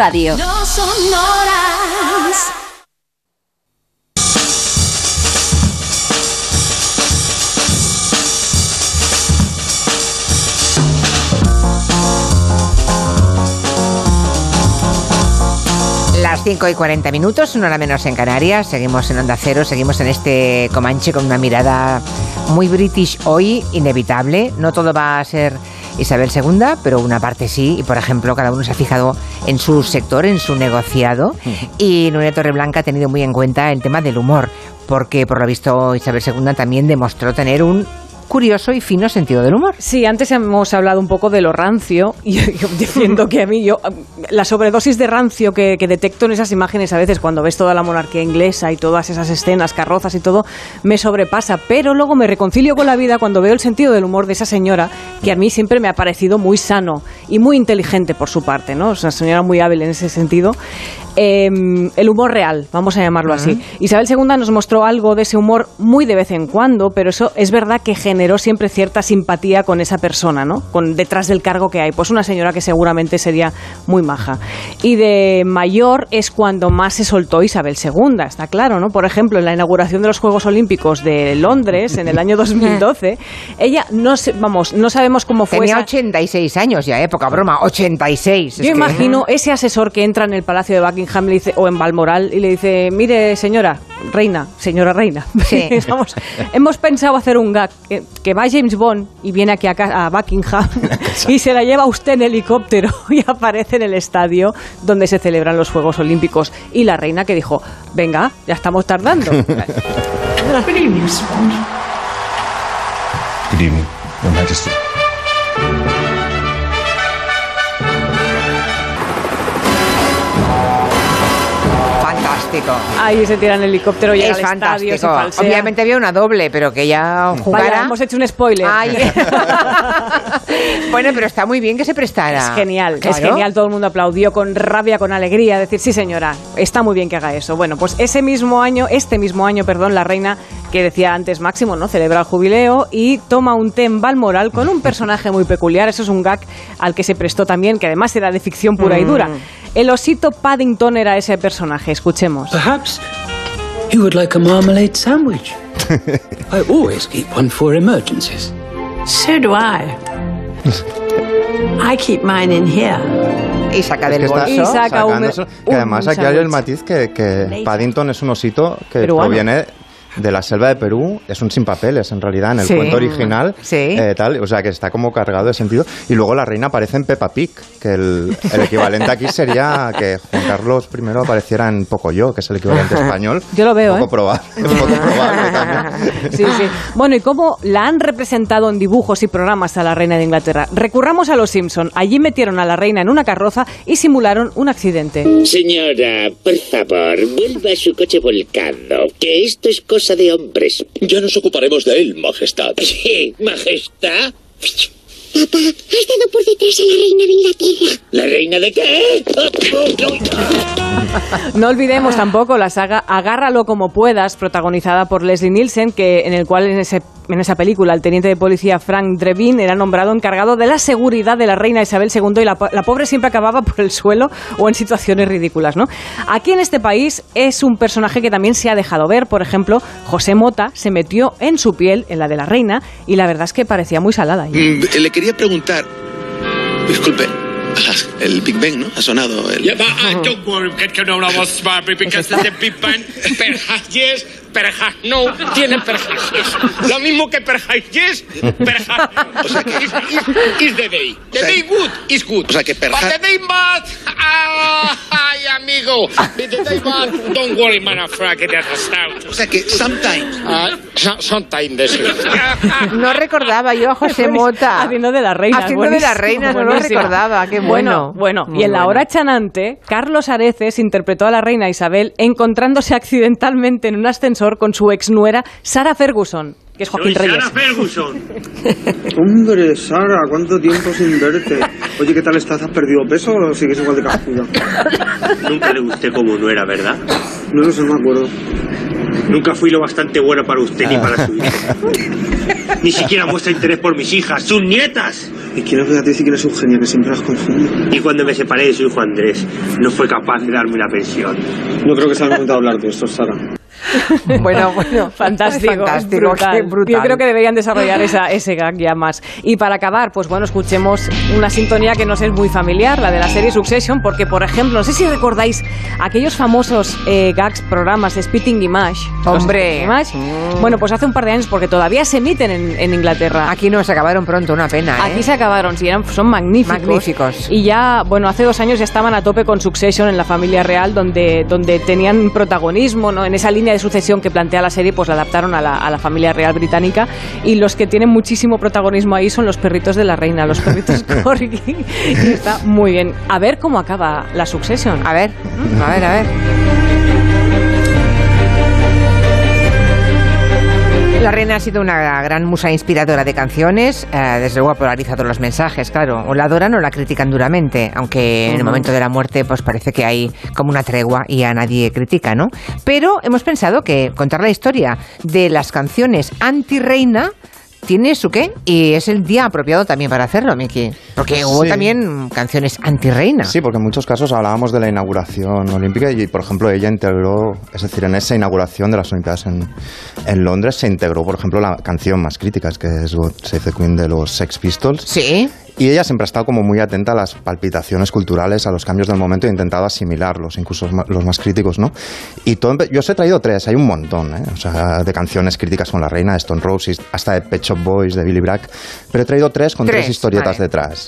No son horas. Las 5 y 40 minutos, una hora menos en Canarias. Seguimos en Onda Cero, seguimos en este Comanche con una mirada muy british hoy, inevitable. No todo va a ser Isabel II, pero una parte sí. Y por ejemplo, cada uno se ha fijado en su sector, en su negociado. Y Nuria Torreblanca ha tenido muy en cuenta el tema del humor, porque por lo visto Isabel II también demostró tener un curioso y fino sentido del humor. Sí, antes hemos hablado un poco de lo rancio y yo defiendo que a mí yo la sobredosis de rancio que, que, detecto en esas imágenes a veces cuando ves toda la monarquía inglesa y todas esas escenas, carrozas y todo, me sobrepasa, pero luego me reconcilio con la vida cuando veo el sentido del humor de esa señora que a mí siempre me ha parecido muy sano y muy inteligente por su parte, ¿no? Es una señora muy hábil en ese sentido. Eh, el humor real, vamos a llamarlo así. Isabel II nos mostró algo de ese humor muy de vez en cuando, pero eso es verdad que generó siempre cierta simpatía con esa persona, ¿no? Con detrás del cargo que hay. Pues una señora que seguramente sería muy maja. Y de mayor es cuando más se soltó Isabel II, está claro, ¿no? Por ejemplo, en la inauguración de los Juegos Olímpicos de Londres en el año 2012, ella no sé, vamos, no sabemos cómo fue Tenía esa- 86 años ya, época broma, 86. Yo es que- imagino ese asesor que entra en el Palacio de Buckingham le dice- o en Balmoral y le dice, mire señora, reina, señora reina, Vamos, hemos pensado hacer un gag, que, que va James Bond y viene aquí a, Buckingham y se la lleva usted en helicóptero y aparece en el estadio donde se celebran los Juegos Olímpicos. Y la reina que dijo, venga, ya estamos tardando. Good evening, Mr. Bond. Good evening, Your Majesty. Fantástico. Ahí se tira en helicóptero, llega es al estadio, se fantástico. Obviamente había una doble, pero que ya jugara. Vaya, hemos hecho un spoiler. Ay. bueno, pero está muy bien que se prestara. Es genial, es genial. Todo el mundo aplaudió con rabia, con alegría, decir, sí señora, está muy bien que haga eso. Bueno, pues ese mismo año, este mismo año, perdón, la reina que decía antes Máximo, ¿no? Celebra el jubileo y toma un té en Balmoral con un personaje muy peculiar. Eso es un gag al que se prestó también, que además era de ficción pura y dura. El osito Paddington era ese personaje, escuchemos. Perhaps you would like a marmalade sandwich. I always keep one for emergencies. So do I. I keep mine in here. Y saca Es que está Y saca un- que un además aquí hay el matiz que, que Paddington es un osito que Peruano. proviene de la selva de Perú, es un sin papeles en realidad, en el Sí. cuento original, Sí. eh, tal, o sea que está como cargado de sentido. Y luego la reina aparece en Peppa Pig, que el, el equivalente aquí sería que Juan Carlos I apareciera en Pocoyo, que es el equivalente español. Yo lo veo, Poco ¿eh? probable, poco probable también. Sí, sí. Bueno, ¿y cómo la han representado en dibujos y programas a la reina de Inglaterra? Recurramos a los Simpson. Allí metieron a la reina en una carroza y simularon un accidente. Señora, por favor, vuelva a su coche volcado, que esto es cosa de hombres. Ya nos ocuparemos de él, Majestad. Sí, majestad. Papá, has dado por detrás a la reina de Inglaterra. ¿La reina de qué? No olvidemos tampoco la saga Agárralo como puedas, protagonizada por Leslie Nielsen, que en el cual en, ese, en esa película el teniente de policía Frank Drebin era nombrado encargado de la seguridad de la reina Isabel II y la, po- la pobre siempre acababa por el suelo o en situaciones ridículas, ¿no? Aquí en este país es un personaje que también se ha dejado ver, por ejemplo, José Mota se metió en su piel, en la de la reina, y la verdad es que parecía muy salada. Mm, Le quería preguntar. Disculpe. El Big Bang, ¿no? Ha sonado el. Yeah, but uh, don't worry, get to know our Barbie because it's the Big Bang. Perhaps yes, perjas no, tiene perjas yes. Lo mismo que perjas yes, perjas no. O sea que- is, is- is the day. The sea- day good is good. O sea que perja- But the day bad, ah, ay, amigo. The day bad, don't worry, man, I'm afraid that out. O sea que sometimes. Ah, so- sometimes this is- No recordaba yo a José Mota. Haciendo de la reina. Haciendo de la reina, no lo recordaba, qué bueno. Bueno, Muy y en la bueno. hora chanante, Carlos Areces interpretó a la reina Isabel encontrándose accidentalmente en un ascensor con su exnuera Sara Ferguson, que es Joaquín Reyes. Ferguson. Hombre, Sara, ¿cuánto tiempo sin verte? Oye, ¿qué tal estás? ¿Has perdido peso o sigues igual de cascuda? Nunca le gusté como no era, ¿verdad? No lo sé, no me acuerdo. Nunca fui lo bastante bueno para usted ni para su hija. Ni siquiera muestra interés por mis hijas, sus nietas. Y quiero que decir que eres un genio, que siempre las confunde. Y cuando me separé de su hijo Andrés, no fue capaz de darme la pensión. No creo que sea el momento de hablar de esto, Sara. Bueno, bueno, Fantástico, fantástico, brutal. brutal. Yo creo que deberían desarrollar esa, ese gag ya más. Y para acabar, pues bueno, escuchemos una sintonía que nos es muy familiar, la de la serie Succession, porque por ejemplo, no sé si recordáis aquellos famosos eh, gags, programas Spitting Image. Hombre. Image. Bueno, pues hace un par de años, porque todavía se emiten en, en Inglaterra. Aquí no se acabaron pronto, una pena. ¿eh? Aquí se acabaron, sí, eran, son magníficos. Magníficos. Y ya, bueno, hace dos años ya estaban a tope con Succession en la familia real, donde, donde tenían protagonismo, ¿no? En esa línea de sucesión que plantea la serie, pues la adaptaron a la, a la familia real británica. Y los que tienen muchísimo protagonismo ahí son los perritos de la reina, los perritos Corgi. Y está muy bien. A ver cómo acaba la Succession. A ver, a ver, a ver. La reina ha sido una gran musa inspiradora de canciones, eh, desde luego ha polarizado los mensajes, claro, o la adoran o la critican duramente, aunque en el momento de la muerte pues parece que hay como una tregua y a nadie critica, ¿no? Pero hemos pensado que contar la historia de las canciones anti-reina tiene su qué y es el día apropiado también para hacerlo, Miki, porque hubo Sí. también canciones anti-reina. Sí, porque en muchos casos hablábamos de la inauguración olímpica y, por ejemplo, ella integró, es decir, en esa inauguración de las Olimpiadas en, en Londres se integró, por ejemplo, la canción más crítica, que es God Save the Queen de los Sex Pistols. Sí. Y ella siempre ha estado como muy atenta a las palpitaciones culturales, a los cambios del momento e intentado asimilarlos, incluso los más críticos, ¿no? Y todo, yo os he traído tres, hay un montón, ¿eh? O sea, de canciones críticas con la reina, de Stone Roses, hasta de Pet Shop Boys, de Billy Bragg, pero he traído tres con tres, Tres, historietas vale. detrás.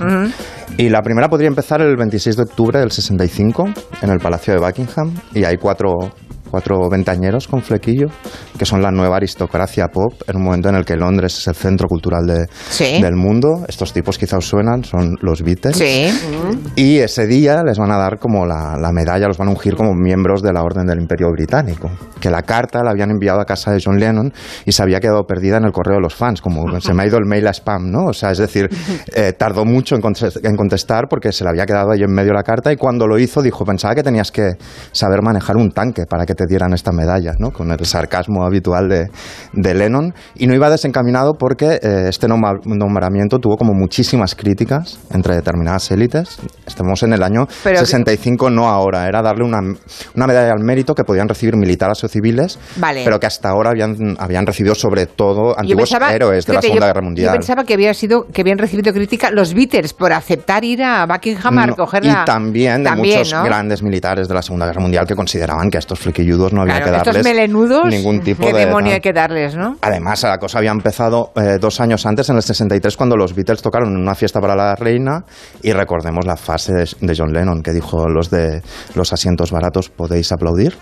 Y la primera podría empezar el 26 de octubre del 65 en el Palacio de Buckingham y hay cuatro, cuatro ventañeros con flequillo que son la nueva aristocracia pop en un momento en el que Londres es el centro cultural de- Sí. del mundo. Estos tipos quizá os suenan, son los Beatles. Sí. Y ese día les van a dar como la, la medalla, los van a ungir como miembros de la Orden del Imperio Británico. Que la carta la habían enviado a casa de John Lennon y se había quedado perdida en el correo de los fans, como se me ha ido el mail a spam, ¿no? O sea, es decir, eh, tardó mucho en, contes- en contestar porque se le había quedado ahí en medio la carta y cuando lo hizo dijo, pensaba que tenías que saber manejar un tanque para que te dieran esta medalla, ¿no? Con el sarcasmo habitual de, de Lennon. Y no iba desencaminado porque eh, este nombramiento tuvo como muchísimas críticas entre determinadas élites. Estamos en el año Pero- 65, no ahora. Era darle una, una medalla al mérito que podían recibir militares o civiles, Vale. pero que hasta ahora habían, habían recibido sobre todo antiguos héroes de la Segunda yo- Guerra Mundial. Yo pensaba que había sido que habían recibido crítica los Beatles por aceptar ir a Buckingham a No, recoger y la- también de También, muchos ¿no? grandes militares de la Segunda Guerra Mundial que consideraban que a estos no había Claro, que estos darles melenudos, ningún tipo ¿qué de demonio hay que darles, no? Además, la cosa había empezado eh, dos años antes, en el 63, cuando los Beatles tocaron en una fiesta para la reina. Y recordemos la frase de, de John Lennon que dijo: Los de los asientos baratos podéis aplaudir.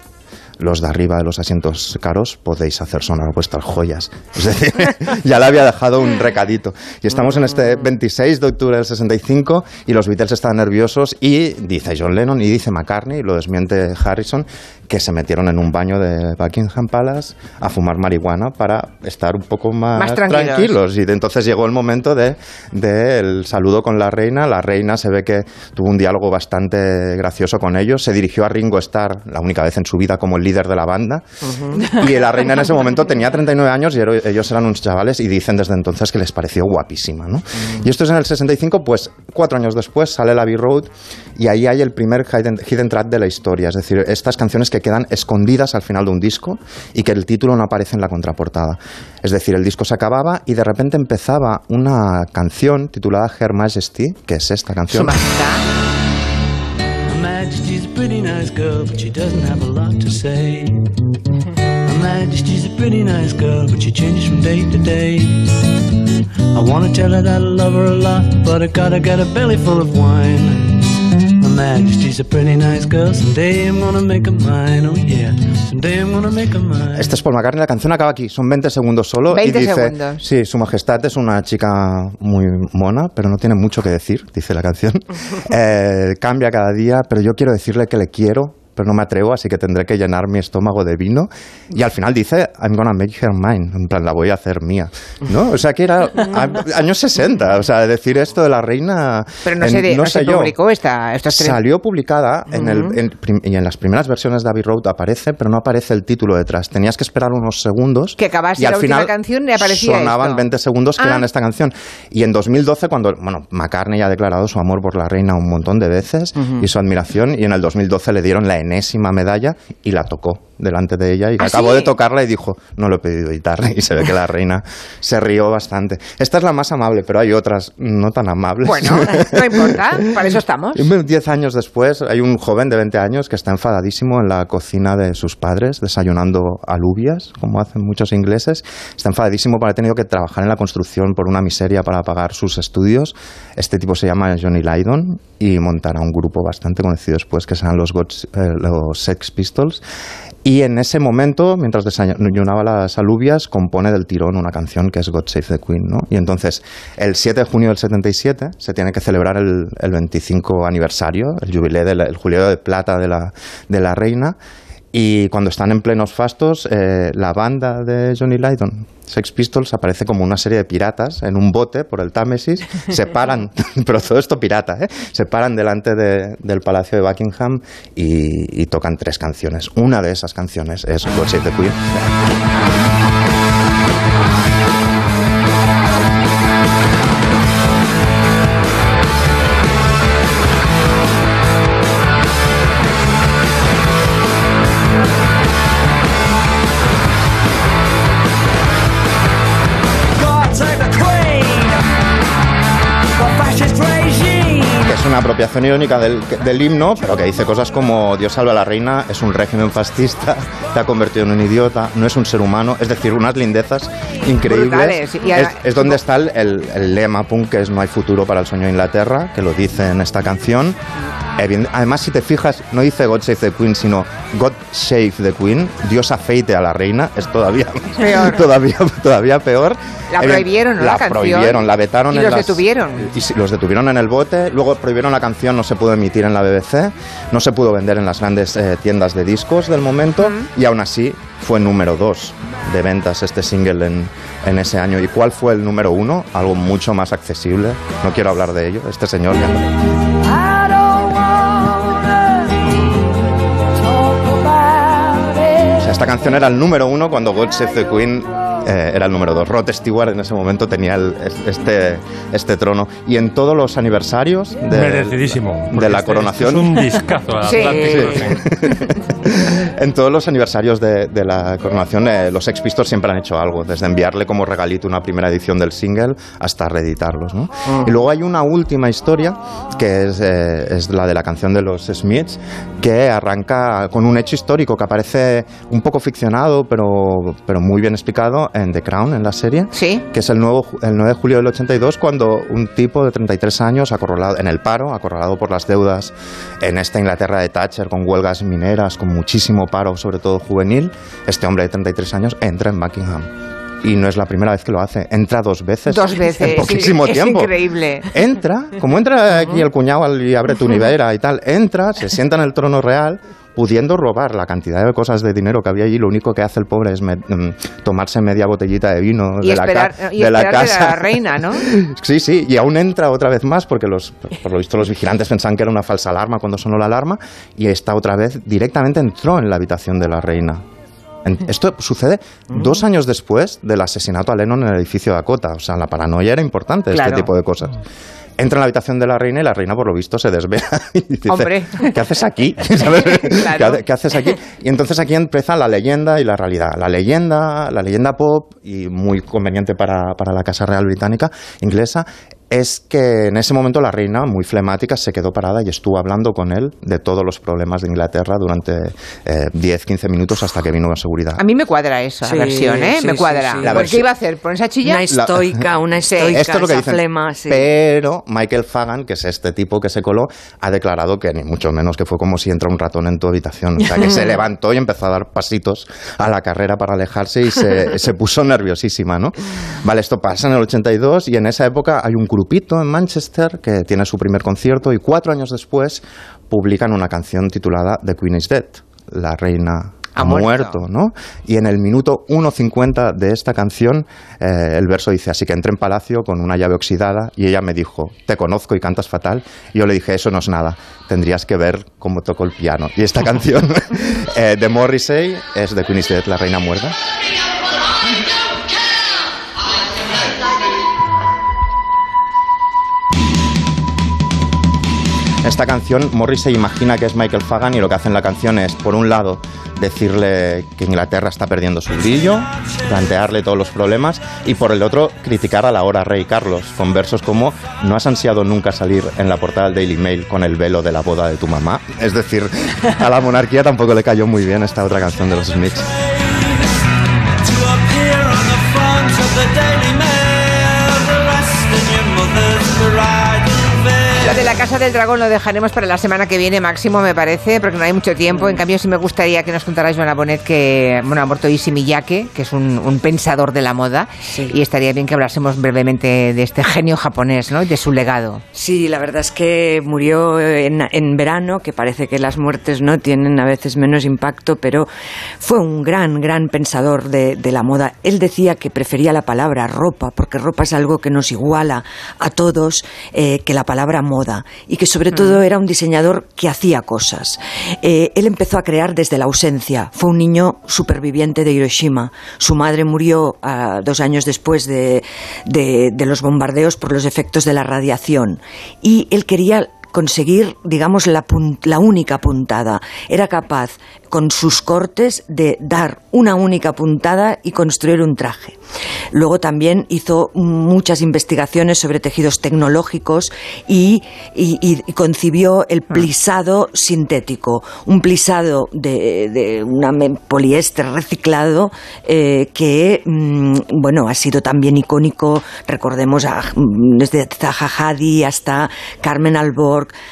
Los de arriba de los asientos caros podéis hacer sonar vuestras joyas. Es decir, ya le había dejado un recadito. Y estamos en este 26 de octubre del 65 y los Beatles están nerviosos y dice John Lennon y dice McCartney, y lo desmiente Harrison, que se metieron en un baño de Buckingham Palace a fumar marihuana para estar un poco más, Más tranquilos. tranquilos. Y de entonces llegó el momento del de, el saludo con la reina. La reina se ve que tuvo un diálogo bastante gracioso con ellos. Se dirigió a Ringo Starr, la única vez en su vida como el líder de la banda. Y la reina en ese momento tenía 39 años y ellos eran unos chavales y dicen desde entonces que les pareció guapísima. ¿no? Y esto es en el 65, pues cuatro años después sale la Abbey Road y ahí hay el primer hidden, hidden track de la historia. Es decir, estas canciones que quedan escondidas al final de un disco y que el título no aparece en la contraportada. Es decir, el disco se acababa y de repente empezaba una canción titulada Her Majesty, que es esta canción. Majesty's a pretty nice girl, but she changes from day to day. I wanna tell her that I love her a lot, but I gotta get a belly full of wine. Her Majesty's a pretty nice girl, someday I'm gonna make her mine, oh yeah, someday I'm gonna make her mine. Este es Paul McCartney, la canción acaba aquí, son 20 segundos solo 20 y dice, segundos. sí, su majestad es una chica muy mona, pero no tiene mucho que decir, dice la canción. Eh, cambia cada día, pero yo quiero decirle que le quiero, pero no me atrevo, así que tendré que llenar mi estómago de vino. Y al final dice, I'm gonna make her mine, en plan, la voy a hacer mía. ¿No? O sea, que era años 60, o sea, decir esto de la reina... Pero no en- se, de- no sé se yo. publicó esta, tres. Salió publicada en el, en y en las primeras versiones de Abbey Road aparece, pero no aparece el título detrás. Tenías que esperar unos segundos. Que acabase y al la final canción y aparecía sonaban esto. 20 segundos que Ah. eran esta canción. Y en 2012, cuando bueno, McCartney ya ha declarado su amor por la reina un montón de veces Ujú. y su admiración, y en el 2012 le dieron la enésima medalla y la tocó delante de ella y ¿Ah, acabó sí? de tocarla y dijo, no lo he pedido editar. Y se ve que la reina se rió bastante. Esta es la más amable, pero hay otras no tan amables. Bueno, no importa, para eso estamos. Diez años después, hay un joven de 20 años que está enfadadísimo en la cocina de sus padres, desayunando alubias, como hacen muchos ingleses. Está enfadadísimo por haber tenido que trabajar en la construcción por una miseria para pagar sus estudios. Este tipo se llama Johnny Lydon y montará un grupo bastante conocido después que serán los, Gods- eh, los Sex Pistols. Y en ese momento, mientras desayunaba las alubias, compone del tirón una canción que es God Save the Queen. ¿no? Y entonces, el 7 de junio del 77 se tiene que celebrar el, el 25 aniversario, el jubileo, del, el jubileo de plata de la, de la reina. Y cuando están en plenos fastos, eh, la banda de Johnny Lydon, Sex Pistols, aparece como una serie de piratas en un bote por el Támesis, se paran, pero todo esto pirata, ¿eh? se paran delante de- del Palacio de Buckingham y, y tocan tres canciones. Una de esas canciones es God Save the Queen. Apropiación irónica del, del himno, pero que dice cosas como Dios salva a la reina, es un régimen fascista, te ha convertido en un idiota, no es un ser humano, es decir, unas lindezas increíbles. Y es, ahora- es donde está el, el- lema punk, que es no hay futuro para el sueño de Inglaterra, que lo dice en esta canción. Además, si te fijas, no dice God Save the Queen, sino God Save the Queen, Dios afeite a la reina, es todavía Peor. todavía, todavía peor. La prohibieron, ¿no? La La prohibieron, la vetaron Y en los las- detuvieron. y los detuvieron en el bote, luego prohibieron la canción, no se pudo emitir en la BBC, no se pudo vender en las grandes eh, tiendas de discos del momento y aún así fue número dos de ventas este single en, en ese año. ¿Y cuál fue el número uno? Algo mucho más accesible, no quiero hablar de ello, este señor ya... Esta canción era el número uno cuando God Save the Queen eh, era el número dos. Rod Stewart en ese momento tenía el- este, este trono. Y en todos los aniversarios de, Merecidísimo, de la este- coronación. este es un discazo al Sí. Atlántico, en todos los aniversarios de, de la coronación, eh, los Sex Pistols siempre han hecho algo, desde enviarle como regalito una primera edición del single hasta reeditarlos. ¿no? Mm. Y luego hay una última historia, que es, eh, es la de la canción de los Smiths, que arranca con un hecho histórico que aparece un poco ficcionado, pero, pero muy bien explicado en The Crown, en la serie, Sí. que es el, nuevo, el 9 de julio del 82, cuando un tipo de 33 años, acorralado, en el paro, acorralado por las deudas en esta Inglaterra de Thatcher, con huelgas mineras, con muchísimo paro, sobre todo juvenil, este hombre de 33 años entra en Buckingham. Y no es la primera vez que lo hace, entra dos veces. Dos veces. En poquísimo es, tiempo. Increíble. Entra, como entra aquí el cuñado y abre tu nevera y tal, entra, se sienta en el trono real, pudiendo robar la cantidad de cosas de dinero que había allí, lo único que hace el pobre es me- mm, tomarse media botellita de vino Y de, la, esperar, ca- y de la casa. la reina, ¿no? Sí, sí, y aún entra otra vez más porque los, por lo visto los vigilantes pensaban que era una falsa alarma cuando sonó la alarma y esta otra vez directamente entró en la habitación de la reina. Esto sucede dos años después del asesinato a Lennon en el edificio Dakota. O sea, la paranoia era importante, Claro. este tipo de cosas. Entra en la habitación de la reina y la reina, por lo visto, se desvela y dice, Hombre. ¿qué haces aquí? ¿Sabes? Claro. ¿Qué, qué haces aquí? Y entonces aquí empieza la leyenda y la realidad. La leyenda, la leyenda pop, y muy conveniente para, para la Casa Real Británica, inglesa, es que en ese momento la reina, muy flemática, se quedó parada y estuvo hablando con él de todos los problemas de Inglaterra durante eh, 10, 15 minutos hasta que vino la seguridad. A mí me cuadra esa Sí, versión, ¿eh? sí, me cuadra. sí. La ¿Por versión- qué iba a hacer? ¿Ponerse a chillar? Una estoica, una estoica, Esto es lo que esa dicen. flema, sí. Pero Michael Fagan, que es este tipo que se coló, ha declarado que ni mucho menos que fue como si entra un ratón en tu habitación. O sea, que se levantó y empezó a dar pasitos a la carrera para alejarse y se, se puso nerviosísima, ¿no? Vale, esto pasa en el 82 y en esa época hay un grupito en Manchester que tiene su primer concierto y cuatro años después publican una canción titulada The Queen is Dead, la reina ha muerto. muerto, ¿no? Y en el minuto 1.50 de esta canción, eh, el verso dice, así que entré en palacio con una llave oxidada y ella me dijo, te conozco y cantas fatal. Y yo le dije, eso no es nada, tendrías que ver cómo toco el piano. Y esta canción eh, de Morrissey es de Queen is Dead, la reina muerta. Esta canción, Morrissey imagina que es Michael Fagan y lo que hace en la canción es, por un lado, decirle que Inglaterra está perdiendo su brillo, plantearle todos los problemas, y por el otro, criticar a la hora rey Carlos, con versos como no has ansiado nunca salir en la portada del Daily Mail con el velo de la boda de tu mamá. Es decir, a la monarquía tampoco le cayó muy bien esta otra canción de los Smiths. Lo de la Casa del Dragón lo dejaremos para la semana que viene máximo, me parece, porque no hay mucho tiempo. En cambio, sí me gustaría que nos contara Joana Bonet que, bueno, ha muerto Issey Miyake, que es un, un pensador de la moda, y estaría bien que hablásemos brevemente de este genio japonés, ¿no? Y de su legado. Sí, la verdad es que murió en, en verano, que parece que las muertes no tienen a veces menos impacto, pero fue un gran, gran pensador de, de la moda. Él decía que prefería la palabra ropa, porque ropa es algo que nos iguala a todos, eh, que la palabra moda, y que sobre todo era un diseñador que hacía cosas. Eh, él empezó a crear desde la ausencia. Fue un niño superviviente de Hiroshima. Su madre murió ah, dos años después de, de- de los bombardeos por los efectos de la radiación. Y él quería conseguir, digamos, la, la única puntada. Era capaz, con sus cortes, de dar una única puntada y construir un traje. Luego también hizo muchas investigaciones sobre tejidos tecnológicos y, y- y- concibió el plisado sintético, un plisado de, de una poliéster reciclado eh, que, mm, bueno, ha sido también icónico, recordemos, a- mm, desde Zaha Hadid hasta Carmen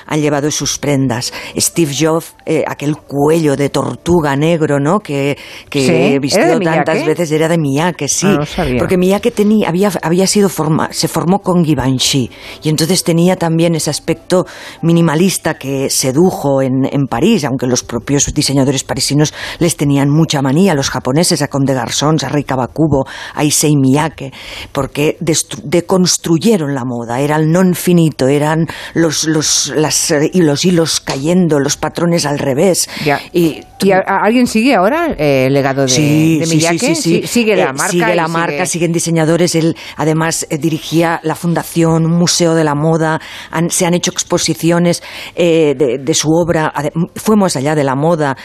Han llevado sus prendas. Steve Jobs, eh, aquel cuello de tortuga negro, ¿no? Que, que Sí, ¿era de vistió Miyake? tantas veces era de Miyake, sí. Ah, no. Porque Miyake tenía, había, había sido forma, se formó con Givenchy y entonces tenía también ese aspecto minimalista que sedujo en, en París, aunque los propios diseñadores parisinos les tenían mucha manía, los japoneses, a Comme des Garçons, a Rei Kawakubo, a Issei Miyake, porque deconstruyeron la moda, era el non finito, eran los, los, las, eh, y los hilos cayendo, los patrones al revés. Y, ¿Y a- a- alguien sigue ahora eh, el legado de, Sí, de sí, Miyake? sí, sí, sí. Sigue la Eh, marca. Sigue la sigue- marca, siguen diseñadores. Él además eh, dirigía la fundación, un museo de la moda. Han- se han hecho exposiciones eh, de, de su obra. Fue más allá de la moda.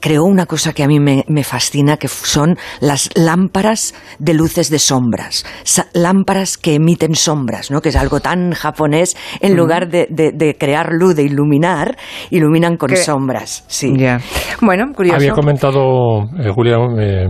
Creó una cosa que a mí me, me fascina, que son las lámparas de luces de sombras. Sa- lámparas que emiten sombras, ¿no? que es algo tan japonés. En Mm. lugar de, de- de crear luz, de iluminar, iluminan con Que- sombras. Sí. Ya. Bueno, curioso. Había comentado, eh, Julia, eh,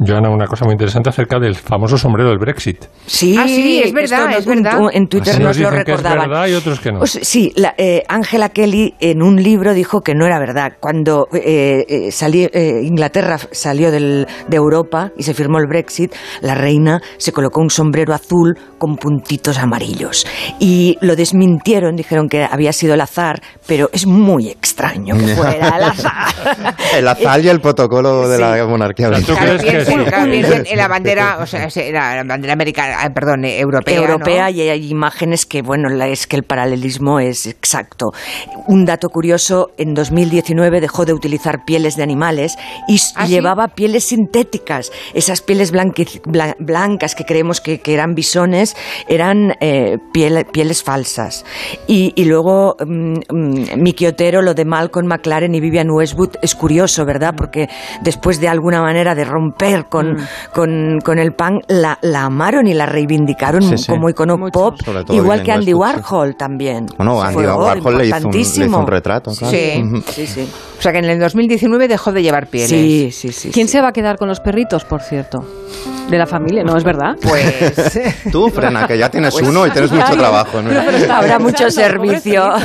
Joana, una cosa muy interesante acerca del famoso sombrero del Brexit. Sí, Ah, sí, es verdad, es verdad. En Twitter Así nos lo que es recordaban. verdad y otros que no. Pues sí, eh, Angela Kelly en un libro dijo que no era verdad. Cuando eh, eh, salió- eh, Inglaterra salió del- de Europa y se firmó el Brexit, la reina se colocó un sombrero azul con puntitos amarillos. Y lo desmintieron, dijeron que había sido el azar, pero es muy extraño que fuera el azar. El azar y el protocolo de la monarquía británica. Claro, piensen, claro, piensen en la bandera, o sea, la bandera americana, ah, perdón, eh, europea. europea ¿no? y hay imágenes que, bueno, es que el paralelismo es exacto. Un dato curioso, en 2019 dejó de utilizar pieles de animales y ¿Ah, sí? llevaba pieles sintéticas. Esas pieles blancas que creemos que, que eran bisones eran eh, piel- pieles falsas. Y, y luego mm, mm, Miki Otero, lo de Malcolm McLaren y Vivian Westwood es curioso, ¿verdad? Porque después de alguna manera de romper Turner con, con, con el punk la, la amaron y la reivindicaron Sí, sí. como icono pop, Sobre todo igual que Andy. Warhol también. Bueno, Andy Fue, Warhol le hizo, un, le hizo un retrato. claro. Sí. Sí, sí. O sea que en el 2019 dejó de llevar pieles. Sí, sí, sí. ¿Quién se va a quedar con los perritos, por cierto? De la familia, ¿no es verdad? Pues Tú, frena, que ya tienes Pues uno y tienes mucho trabajo. ¿no? Habrá mucho servicio.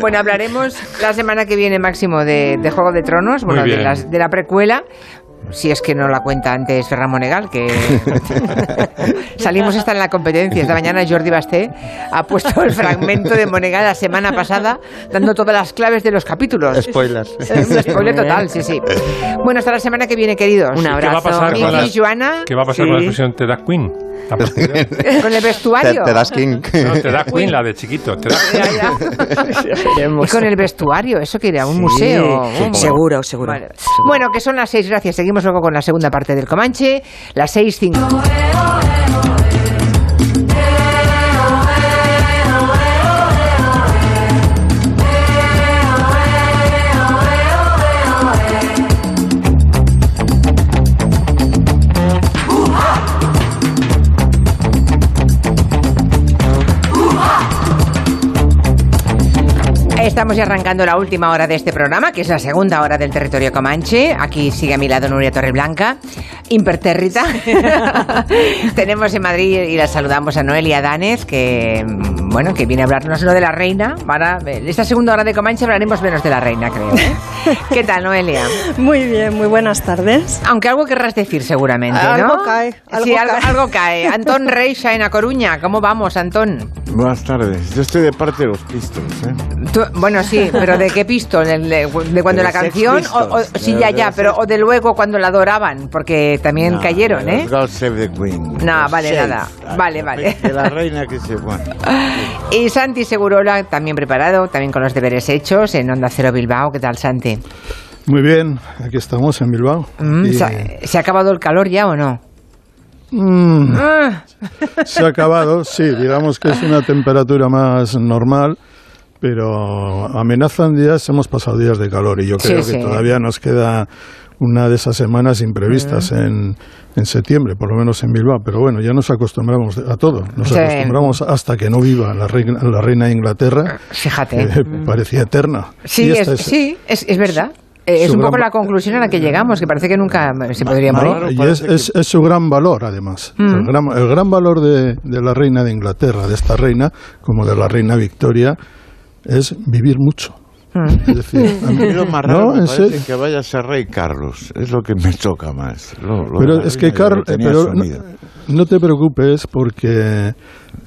Bueno, hablaremos la semana que viene máximo de, de Juego de Tronos, bueno, de, las- de la precuela. Si es que no la cuenta antes Ferran Monegal, que salimos esta en la competencia. Esta mañana Jordi Basté ha puesto el fragmento de Monegal la semana pasada, dando todas las claves de los capítulos. Spoilers. Es un spoiler total, sí, sí. Bueno, hasta la semana que viene, queridos. Un ¿Qué va a abrazo. pasar con la, Joana, ¿qué va a pasar con la expresión te da Queen? Con el vestuario. te das king. No, te da Queen la de chiquito. Te da Y con el vestuario, eso que era un museo. Seguro, seguro. Vale. Bueno, que son las seis, gracias. Seguimos luego con la segunda parte del Comanche, las seis cinco. Estamos ya arrancando la última hora de este programa, que es la segunda hora del territorio Comanche. Aquí sigue a mi lado Nuria Torreblanca, impertérrita. Tenemos en Madrid y la saludamos a Noelia Danez, que mm, bueno, que viene a hablarnos no de la reina. Ahora, en esta segunda hora de Comanche hablaremos menos de la reina, creo. ¿eh? ¿Qué tal, Noelia? Muy bien, muy buenas tardes. Aunque algo querrás decir seguramente, ¿no? Algo cae, algo sí, algo, cae. algo cae. Antón Reixa en A Coruña. ¿Cómo vamos, Antón? Buenas tardes. Yo estoy de parte de los Pistols, ¿eh? Tú- bueno, sí, pero ¿de qué pistol? ¿De, de- de cuando De la Sex canción? O, sí, de- ya, de ya, los pero Sex- o de luego cuando la adoraban, porque también No, cayeron, de ¿eh? los God Save the Queen. No, Los vale, Shades. nada. Ah, Vale, vale. De la reina que se... Bueno. Y Santi Segurola, también preparado, también con los deberes hechos, en Onda Cero Bilbao. ¿Qué tal, Santi? Muy bien, aquí estamos en Bilbao. Mm, Y, ¿se, ha, se ha acabado el calor ya o no? Mm, Ah, se ha acabado, sí, digamos que es una temperatura más normal, pero amenazan días, hemos pasado días de calor y yo creo sí. que todavía nos queda una de esas semanas imprevistas Mm. en, en septiembre, por lo menos en Bilbao, pero bueno, ya nos acostumbramos a todo, nos Sí. acostumbramos hasta que no viva la reina, la reina de Inglaterra, Fíjate. que parecía eterna. Sí, es, sí, es, es verdad. Eh, es un poco la conclusión a la que llegamos, que parece que nunca se podría morir. y es, es- es su gran valor, además. Mm. El, gran, el gran valor de, de la reina de Inglaterra, de esta reina, como de la reina Victoria, es vivir mucho. Mm. Es decir, A mí lo más raro No, me en parece que vaya a ser rey Carlos. Es lo que me choca más. Lo- lo de Pero es que, reina ya Carl, lo tenía pero no, asumido. no te preocupes porque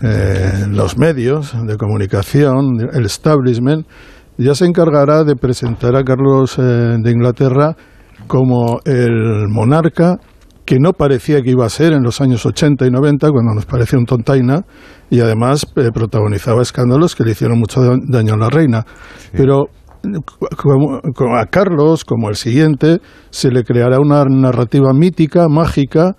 eh, los medios de comunicación, el establishment, ya se encargará de presentar a Carlos eh, de Inglaterra como el monarca que no parecía que iba a ser en los años 80 y 90, cuando nos parecía un tontaina, y además eh, protagonizaba escándalos que le hicieron mucho da- daño a la reina. Pero como, como a Carlos, como el siguiente, se le creará una narrativa mítica, mágica,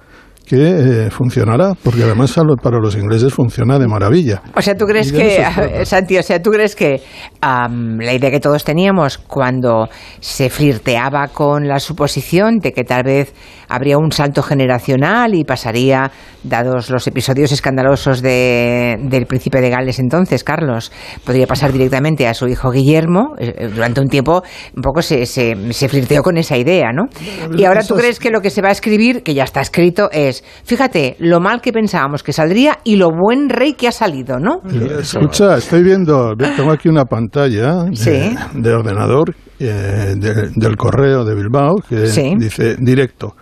que eh, funcionará, porque además para los ingleses funciona de maravilla. O sea, ¿tú crees que. Santi, o sea, ¿tú crees que am, la idea que todos teníamos cuando se flirteaba con la suposición de que tal vez habría un salto generacional y pasaría, dados los episodios escandalosos de, del príncipe de Gales entonces, Carlos, podría pasar directamente a su hijo Guillermo? Eh, eh, Durante un tiempo un poco se, se, se flirteó con esa idea, ¿no? Y ahora tú crees que lo que se va a escribir, que ya está escrito, es, fíjate, lo mal que pensábamos que saldría y lo buen rey que ha salido, ¿no? Escucha, estoy viendo, tengo aquí una pantalla de, Sí. de ordenador eh, de- del correo de Bilbao que Sí. dice directo.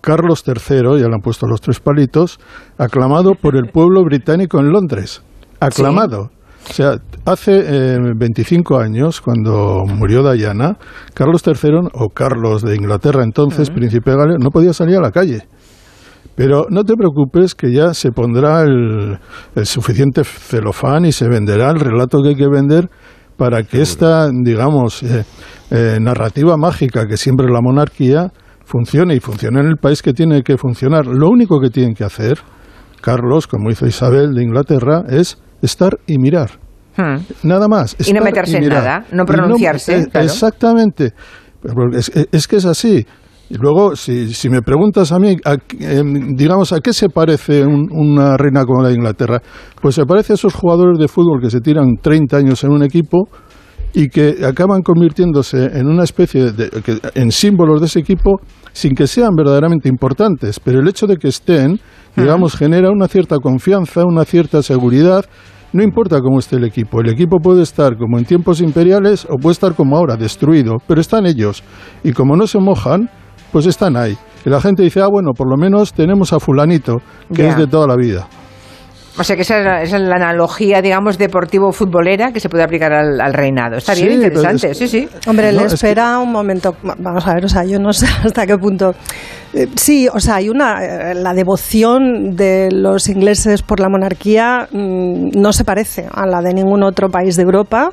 Carlos III, ya le han puesto los tres palitos, aclamado por el pueblo británico en Londres. Aclamado. O sea, hace eh, 25 años, cuando murió Diana, Carlos III, o Carlos de Inglaterra entonces, príncipe de Gales, no podía salir a la calle. Pero no te preocupes que ya se pondrá el, el suficiente celofán y se venderá el relato que hay que vender para que esta, digamos, eh, eh, narrativa mágica que siempre es la monarquía funcione y funcione en el país que tiene que funcionar. Lo único que tienen que hacer, Carlos, como hizo Isabel de Inglaterra, es estar y mirar. Hmm. Nada más. Y no meterse en nada, no pronunciarse, eh, claro. Exactamente. Es que es así. Y luego, si, si me preguntas a mí, a- em, digamos, ¿a qué se parece un- una reina como la de Inglaterra? Pues se parece a esos jugadores de fútbol que se tiran 30 años en un equipo y que acaban convirtiéndose en una especie de, que- en símbolos de ese equipo sin que sean verdaderamente importantes, pero el hecho de que estén, digamos, genera una cierta confianza, una cierta seguridad. No importa cómo esté el equipo, el equipo puede estar como en tiempos imperiales o puede estar como ahora, destruido, pero están ellos. Y como no se mojan, pues están ahí. Y la gente dice, ah, bueno, por lo menos tenemos a fulanito, que es de toda la vida. O sea que esa es la, analogía, digamos, deportivo-futbolera que se puede aplicar al, al reinado. Está bien, Sí, interesante, es- sí, sí. Hombre, No, le es que- espera un momento. Va- Vamos a ver, o sea, yo no sé hasta qué punto. eh, sí, o sea, hay una. eh, la devoción de los ingleses por la monarquía mm, no se parece a la de ningún otro país de Europa.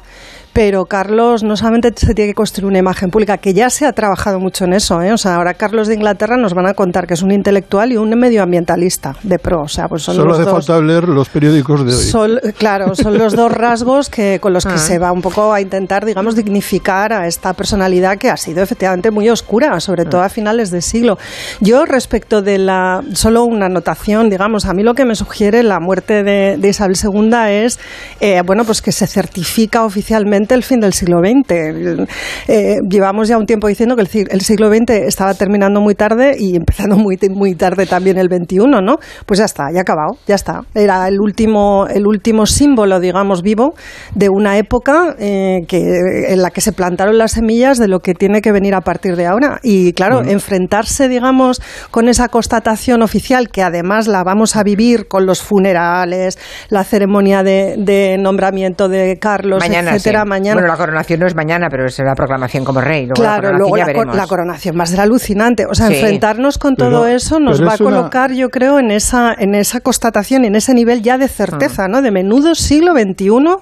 Pero Carlos no solamente se tiene que construir una imagen pública, que ya se ha trabajado mucho en eso. ¿eh? O sea, ahora Carlos de Inglaterra nos van a contar que es un intelectual y un medioambientalista de pro. O sea, pues son Solo los hace dos. falta leer los periódicos de hoy. Son- claro, son los dos rasgos que con los que Ah. se va un poco a intentar, digamos, dignificar a esta personalidad que ha sido efectivamente muy oscura, sobre todo a finales de siglo. Yo respecto de la, solo una anotación, digamos, a mí lo que me sugiere la muerte de, de Isabel II es, eh, bueno, pues que se certifica oficialmente el fin del siglo XX. Eh, llevamos ya un tiempo diciendo que el, sig- el siglo XX estaba terminando muy tarde y empezando muy, muy tarde también el XXI, ¿no? Pues ya está, ya ha acabado, ya está. Era el último, el último símbolo, digamos, vivo de una época eh, que, en la que se plantaron las semillas de lo que tiene que venir a partir de ahora. Y claro, Bueno. enfrentarse, digamos, con esa constatación oficial, que además la vamos a vivir con los funerales, la ceremonia de, de nombramiento de Carlos, Mañana, etcétera, sí. Mañana. Bueno, la coronación no es mañana, pero es la proclamación como rey. Luego Claro, la luego la, cor- veremos. la coronación va a ser alucinante. O sea, Sí. enfrentarnos con Pero- todo eso nos va a una- colocar, yo creo, en esa, en esa constatación, en ese nivel ya de Ah. certeza, ¿no? De menudo siglo XXI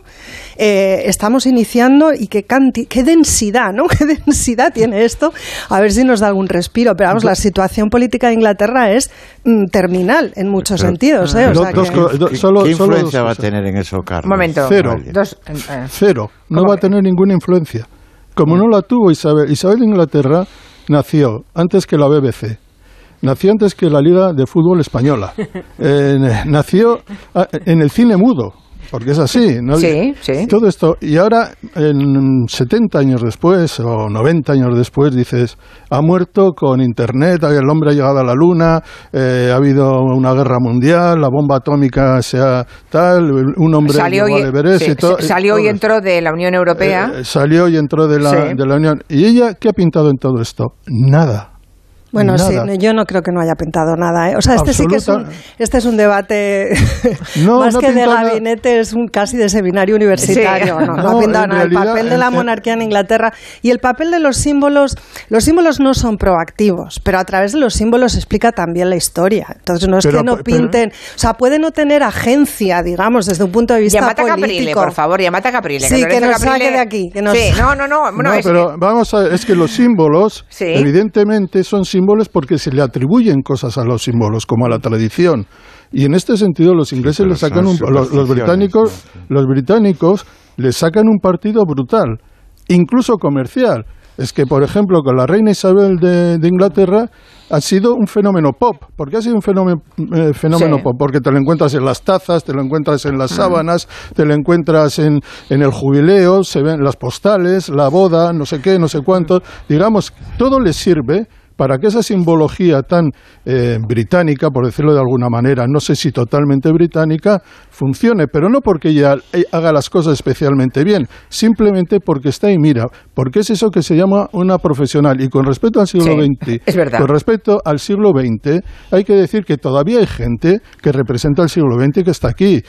eh, estamos iniciando y qué, canti- qué densidad, ¿no? Qué densidad tiene esto. A ver si nos da algún respiro. Pero vamos, la situación política de Inglaterra es mm, terminal en muchos Pero- sentidos, ¿eh? O Dos- sea dos que- co- do- ¿Qué, solo- qué solo dos influencia va a tener en eso, Carlos? Un momento. Cero. Dos, eh, Cero. No ¿Cómo va a tener ninguna influencia. Como no la tuvo Isabel. Isabel de Inglaterra nació antes que la BBC. Nació antes que la Liga de Fútbol Española. Eh, nació ah, en el cine mudo. Porque es así, ¿no? Sí, sí. Todo esto. Y ahora, en 70 años después, o 90 años después, dices, ha muerto con Internet, el hombre ha llegado a la Luna, eh, ha habido una guerra mundial, la bomba atómica se ha tal, un hombre salió y, al Everest sí, y todo. salió y todo entró de la Unión Europea. eh, salió y entró de la, Sí. de la Unión. ¿Y ella qué ha pintado en todo esto? Nada. Bueno, sí, Nada. yo no creo que no haya pintado nada. ¿eh? O sea, este sí que es un, este es un debate No, más no que de nada. gabinete, es un casi de seminario universitario. Sí. No, no, No, ha pintado nada. El papel de la monarquía en Inglaterra y el papel de los símbolos. Los símbolos no son proactivos, pero a través de los símbolos se explica también la historia. Entonces no es Pero- que no pero- pinten, o sea, puede no tener agencia, digamos, desde un punto de vista Llamate a Caprile, político. por favor, llamate a Caprile. Sí, que Lorenzo nos saque de aquí, que nos- Sí, no, no, no. bueno, no, es pero vamos a ver, es que los símbolos, Sí. evidentemente, son símbolos porque se le atribuyen cosas a los símbolos, como a la tradición. Y en este sentido, los ingleses le sacan un, los, británicos, los británicos le sacan un partido brutal, incluso comercial. Es que, por ejemplo, con la reina Isabel de, de Inglaterra ha sido un fenómeno pop. ¿Por qué ha sido un fenómeno, eh, fenómeno Sí. pop? Porque te lo encuentras en las tazas, te lo encuentras en las sábanas, te lo encuentras en, en el jubileo, se ven las postales, la boda, no sé qué, no sé cuánto. Digamos, todo le sirve para que esa simbología tan eh, británica, por decirlo de alguna manera, no sé si totalmente británica, funcione, pero no porque ella eh, haga las cosas especialmente bien, simplemente porque está ahí, mira, porque es eso que se llama una profesional. Y con respecto al siglo Sí, XX, es verdad. con respecto al siglo XX, hay que decir que todavía hay gente que representa el siglo XX que está aquí.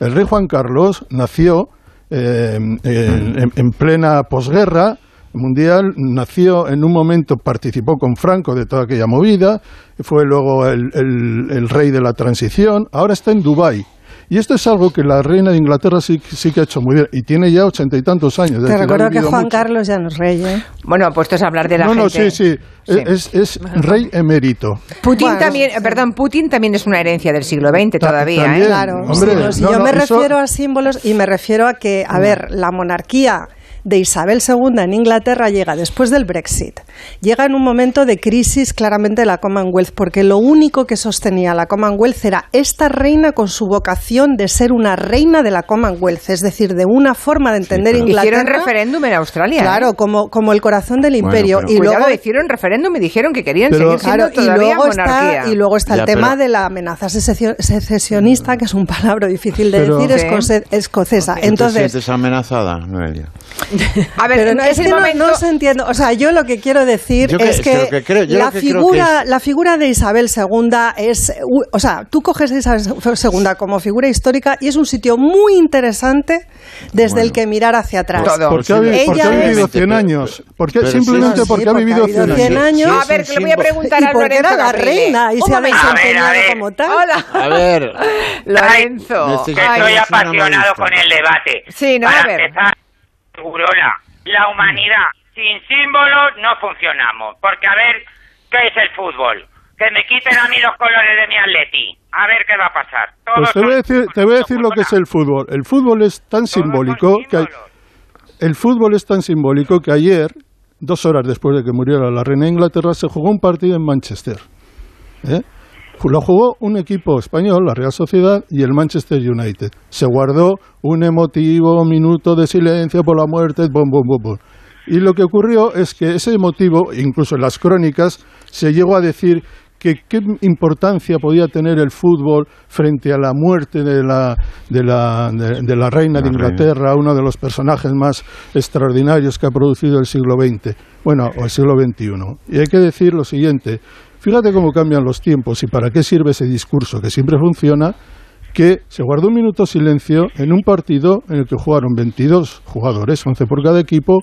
El rey Juan Carlos nació eh, en, en- en plena posguerra mundial, nació en un momento, participó con Franco de toda aquella movida, fue luego el, el- el rey de la transición, ahora está en Dubái. Y esto es algo que la reina de Inglaterra sí, sí que ha hecho muy bien, y tiene ya ochenta y tantos años. es Te recuerdo que Juan mucho. Carlos ya no es rey, ¿eh? Bueno, puestos a hablar de la No, no, gente. sí, sí, Sí. Es, es rey emérito. Putin Bueno, también, perdón, Putin también es una herencia del siglo XX Ta- todavía, también. ¿eh? Claro, Hombre, sí, no, no, yo no, me eso- refiero a símbolos y me refiero a que, a ver, la monarquía de Isabel II en Inglaterra llega después del Brexit, llega en un momento de crisis claramente de la Commonwealth, porque lo único que sostenía la Commonwealth era esta reina con su vocación de ser una reina de la Commonwealth, es decir, de una forma de entender Inglaterra. Hicieron referéndum en Australia. ¿eh? Claro, como, como el corazón del Bueno, imperio. pero- y Cuidado, luego hicieron referéndum y dijeron que querían Pero- seguir siendo Claro, y luego monarquía. está, y luego está el tema pero- de la amenaza secesio- secesionista, que es un palabra difícil de Pero- decir, Sí. escoce- escocesa. ¿Tú te Entonces, sientes amenazada, Noelia? A ver, pero no, es es que no, momento- no se entiende. O sea, yo lo que quiero decir Yo es que que, que creo- yo la, que creo que figura, es- la figura de Isabel II es. O sea, tú coges a Isabel II como figura histórica y es un sitio muy interesante desde el que mirar hacia atrás. Porque ha, vi- porque ha Ella vivido es- 100 años. Porque, sí, simplemente sí, porque ha porque vivido ha vivido 100 100 años. A ver, que le voy a preguntar a Lorenzo era la reina y se ha momento. desempeñado como tal. Hola. A ver. Lorenzo. Estoy apasionado con el debate. Sí, no, Para a ver. La humanidad sin símbolos no funcionamos. Porque, a ver, ¿qué es el fútbol? Que me quiten a mí los colores de mi atleti. A ver qué va a pasar. Pues te voy a decir, te voy a decir lo que es el fútbol. El fútbol es tan simbólico que hay- el fútbol es tan simbólico que ayer, dos horas después de que muriera la reina de Inglaterra, se jugó un partido en Manchester. ¿eh? Lo jugó un equipo español, la Real Sociedad, y el Manchester United. Se guardó un emotivo minuto de silencio por la muerte, bum, bum, bum, bum. Y lo que ocurrió es que ese motivo, incluso en las crónicas, se llegó a decir que qué importancia podía tener el fútbol frente a la muerte de la, de la, de, de la reina de reina. Inglaterra, uno de los personajes más extraordinarios que ha producido el siglo XX, bueno, o el siglo XXI. Y hay que decir lo siguiente, fíjate cómo cambian los tiempos y para qué sirve ese discurso que siempre funciona, que se guardó un minuto de silencio en un partido en el que jugaron 22 jugadores, 11 por cada equipo,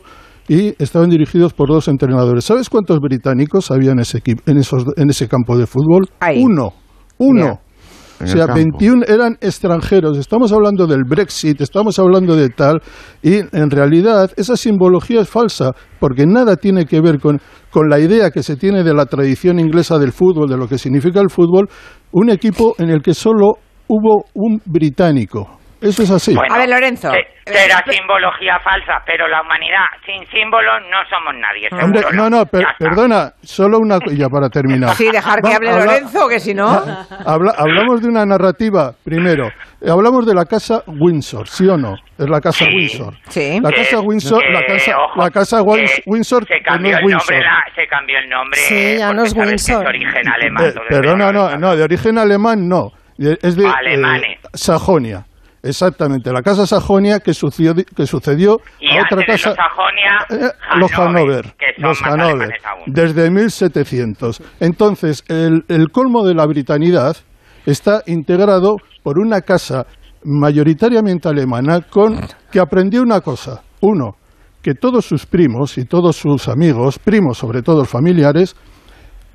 y estaban dirigidos por dos entrenadores. ¿Sabes cuántos británicos había en ese, equipo, en esos, en ese campo de fútbol? Uno. Uno. O sea, campo. 21 eran extranjeros. Estamos hablando del Brexit, estamos hablando de tal, y en realidad esa simbología es falsa, porque nada tiene que ver con, con la idea que se tiene de la tradición inglesa del fútbol, de lo que significa el fútbol, un equipo en el que solo hubo un británico. Eso es así. Bueno, A ver, Lorenzo. se- Será simbología falsa, pero la humanidad sin símbolos no somos nadie. Hombre, no, no, per- perdona, solo una ya para terminar. Sí, dejar que Va- hable habla- Lorenzo, que si no... Habla- hablamos de una narrativa, primero. Eh, Hablamos de la casa Windsor, ¿sí o no? Es la casa Windsor. Sí. La casa Windsor, la que, casa, ojo, la casa Windsor, Se que no cambió es el Windsor. nombre, la- se cambió el nombre. Sí, ya no es Windsor. Es origen alemán. Eh, pero no, no, no, de origen alemán no. Es de Alemanes. eh, Sajonia. Exactamente, la casa Sajonia que sucedió, que sucedió Y a otra casa. los Sajonia, Eh, los Hanover, los Hanover, desde 1700. Entonces, el, el colmo de la britanidad está integrado por una casa mayoritariamente alemana con que aprendió una cosa. Uno, que todos sus primos y todos sus amigos, primos sobre todo familiares,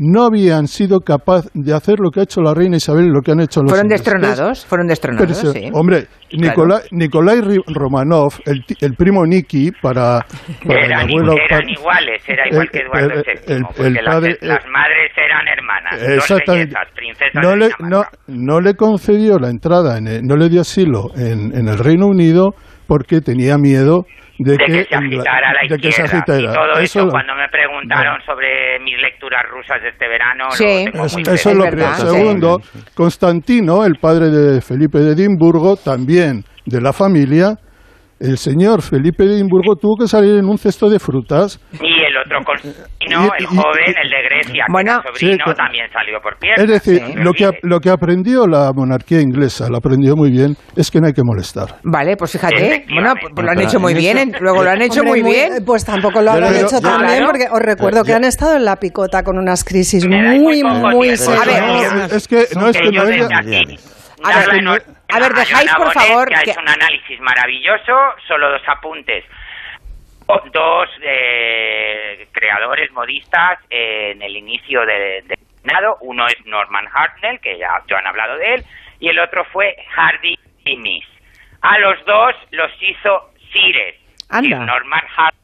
no habían sido capaces de hacer lo que ha hecho la reina Isabel y lo que han hecho los Fueron ingleses. destronados, fueron destronados, Pero, sí. Hombre, Claro. Nicolai, Nikolai Ri- Romanov, el, el primo Niki, para, para el Eran, abuelo... eran iguales, era igual el- que Eduardo el- VII, el- porque el las, padre- las madres eran hermanas, dos Exactamente. bellezas, princesas No le, no, no le concedió la entrada, en el- no le dio asilo en, en el Reino Unido porque tenía miedo de, de que, se Ingla- agitara la de que se izquierda. agitara. Y todo Eso eso, lo- cuando me preguntaron sobre mis lecturas rusas de este verano, Sí. lo tengo Eso, muy eso es lo primero. Segundo, Constantino, el padre de Felipe de Edimburgo, también de la familia, el señor Felipe de Edimburgo tuvo que salir en un cesto de frutas. Y el otro Y- el y- joven, el de Grecia, Bueno, que sobrino, sí, también salió por piernas. Es decir, Sí. lo, que, lo que aprendió la monarquía inglesa, lo aprendió muy bien, es que no hay que molestar. Vale, pues fíjate, Efectivamente. bueno, pues lo han hecho muy en bien, luego lo han hecho Hombre, muy bien. Pues tampoco lo habrán Pero- hecho tan bien, porque os recuerdo que han estado en la picota con unas crisis muy, muy muy serias. A ver, No, es que no es que desde aquí, A ver, a ver, dejáis, por Bonet, favor, que ha que- hecho un análisis maravilloso, solo dos apuntes. O- Dos eh, creadores modistas eh, en el inicio de- del reinado. Uno es Norman Hartnell, que ya, ya han hablado de él, y el otro fue Hardy Amis. A los dos los hizo Sires. Anda. Norman Hartnell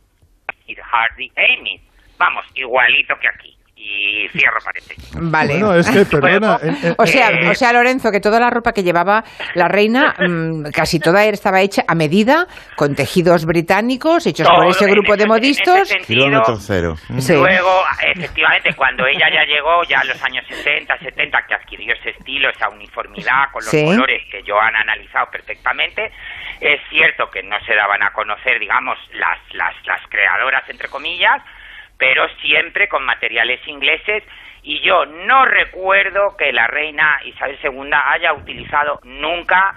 y Hardy Amis. Vamos, igualito que aquí. y Vale. Bueno, es que, perdona. eh, eh, O sea, Eh, o sea, Lorenzo, que toda la ropa que llevaba la reina, mm, casi toda estaba hecha a medida, con tejidos británicos, hechos por ese grupo ese- de modistos. Kilómetro cero. Sí. Luego, efectivamente, cuando ella ya llegó, ya en los años 60, 70, que adquirió ese estilo, esa uniformidad con los Sí. colores que yo han analizado perfectamente, es cierto que no se daban a conocer, digamos, las, las, las creadoras, entre comillas, pero siempre con materiales ingleses y yo no recuerdo que la reina Isabel II haya utilizado nunca,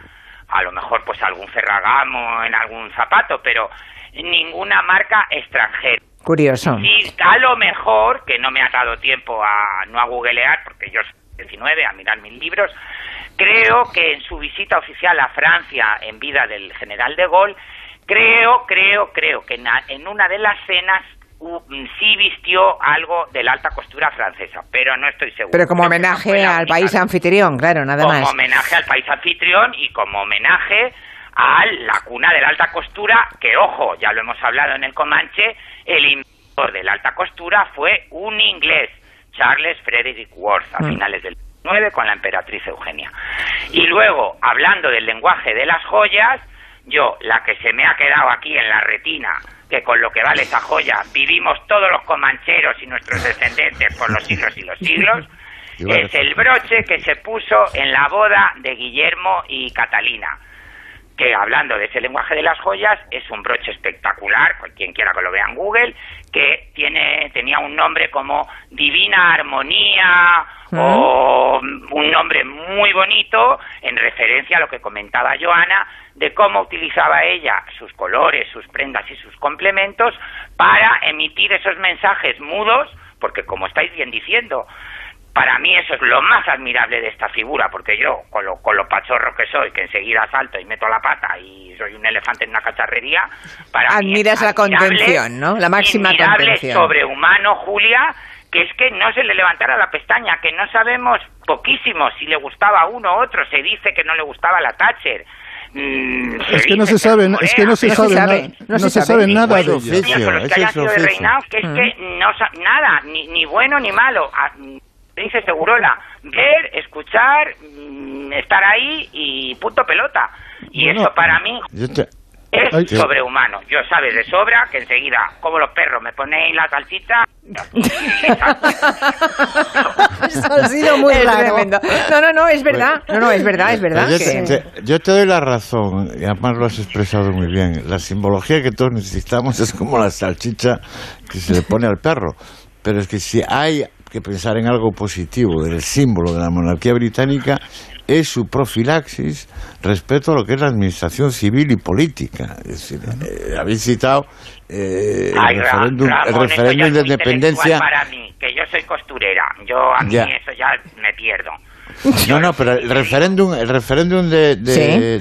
a lo mejor pues algún Ferragamo en algún zapato, pero ninguna marca extranjera. Curioso. Y a lo mejor, que no me ha dado tiempo a no a googlear, porque yo soy 19, a mirar mis libros, creo que en su visita oficial a Francia en vida del general de Gaulle, creo, creo, creo que en, una de las cenas sí vistió algo de la alta costura francesa, pero no estoy seguro. Pero como homenaje al país anfitrión, claro, nada como más. homenaje al país anfitrión y como homenaje a la cuna de la alta costura, que ojo, ya lo hemos hablado en el Comanche, el inventor de la alta costura fue un inglés, Charles Frederick Worth, a Mm. finales del 9 con la emperatriz Eugenia. Y luego, hablando del lenguaje de las joyas, yo, la que se me ha quedado aquí en la retina, que con lo que vale esa joya vivimos todos los comancheros y nuestros descendientes por los siglos y los siglos, es el broche que se puso en la boda de Guillermo y Catalina. Que hablando de ese lenguaje de las joyas es un broche espectacular, quien quiera que lo vea en Google, que tiene tenía un nombre como Divina Armonía o un nombre muy bonito en referencia a lo que comentaba Joana de cómo utilizaba ella sus colores, sus prendas y sus complementos para emitir esos mensajes mudos, porque como estáis bien diciendo, para mí eso es lo más admirable de esta figura, porque yo, con lo, con lo pachorro que soy, que enseguida salto y meto la pata y soy un elefante en una cacharrería, para mí es Admiras la contención, ¿no? La máxima admirable, contención. sobrehumano, Julia, que es que no se le levantara la pestaña, que no sabemos poquísimo si le gustaba a uno u otro, se dice que no le gustaba la Thatcher. Mm, Es que no se sabe, es que no se sabe, na- no se sabe nada de Bueno, ella. niños, con los que ese hayan es su sido de reinados, que es que no sa- nada, ni, ni bueno ni malo. Ah, dice Segurola, ver, escuchar, mm, estar ahí y punto pelota. Y eso para mí Yo te- es Ay, sobrehumano. Yo sabes de sobra que enseguida, como los perros, me ponéis la salchicha. Eso ha sido muy Es raro. tremendo. No, no, no, es verdad. No, no, es verdad, es verdad. Yo que- te- yo te doy la razón, y además lo has expresado muy bien. La simbología que todos necesitamos es como la salchicha que se le pone al perro. Pero es que si hay que pensar en algo positivo del símbolo de la monarquía británica, es su profilaxis respecto a lo que es la administración civil y política. Es decir, eh, habéis citado eh, Ay, el referéndum, el Ramón, referéndum de independencia. para mí, que yo soy costurera. Yo a mí Ya. eso ya me pierdo. No, no, pero el referéndum, el referéndum de, de,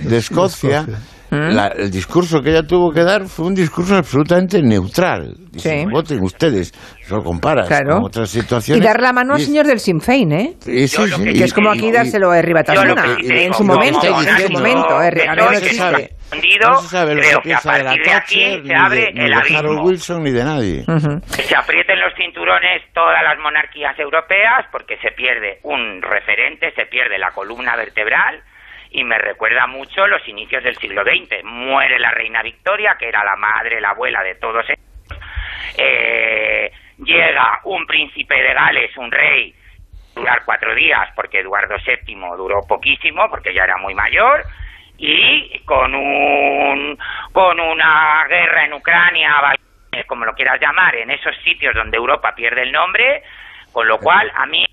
Sí. de Escocia, ¿Mm? la- el discurso que ella tuvo que dar fue un discurso absolutamente neutral. Dice, Sí. voten ustedes, lo comparas Claro. con otras Y situaciones. dar la mano al y- señor del Sinn Féin, ¿eh? y sí, sí, Que y- es como y- aquí y- dárselo a Ribatasuna. En su momento, en su momento. no, se sabe. creo que que a piensa de la partir de aquí Thatcher, se ni abre de, ni el de. Wilson, ni de nadie. Que se aprieten los cinturones todas las monarquías europeas porque se pierde un referente, se pierde la columna vertebral y me recuerda mucho los inicios del siglo XX. Muere la reina Victoria, que era la madre, la abuela de todos ellos. Eh, llega un príncipe de Gales, un rey, durar cuatro días porque Eduardo VII duró poquísimo porque ya era muy mayor y con un con una guerra en Ucrania como lo quieras llamar en esos sitios donde Europa pierde el nombre con lo cual a mí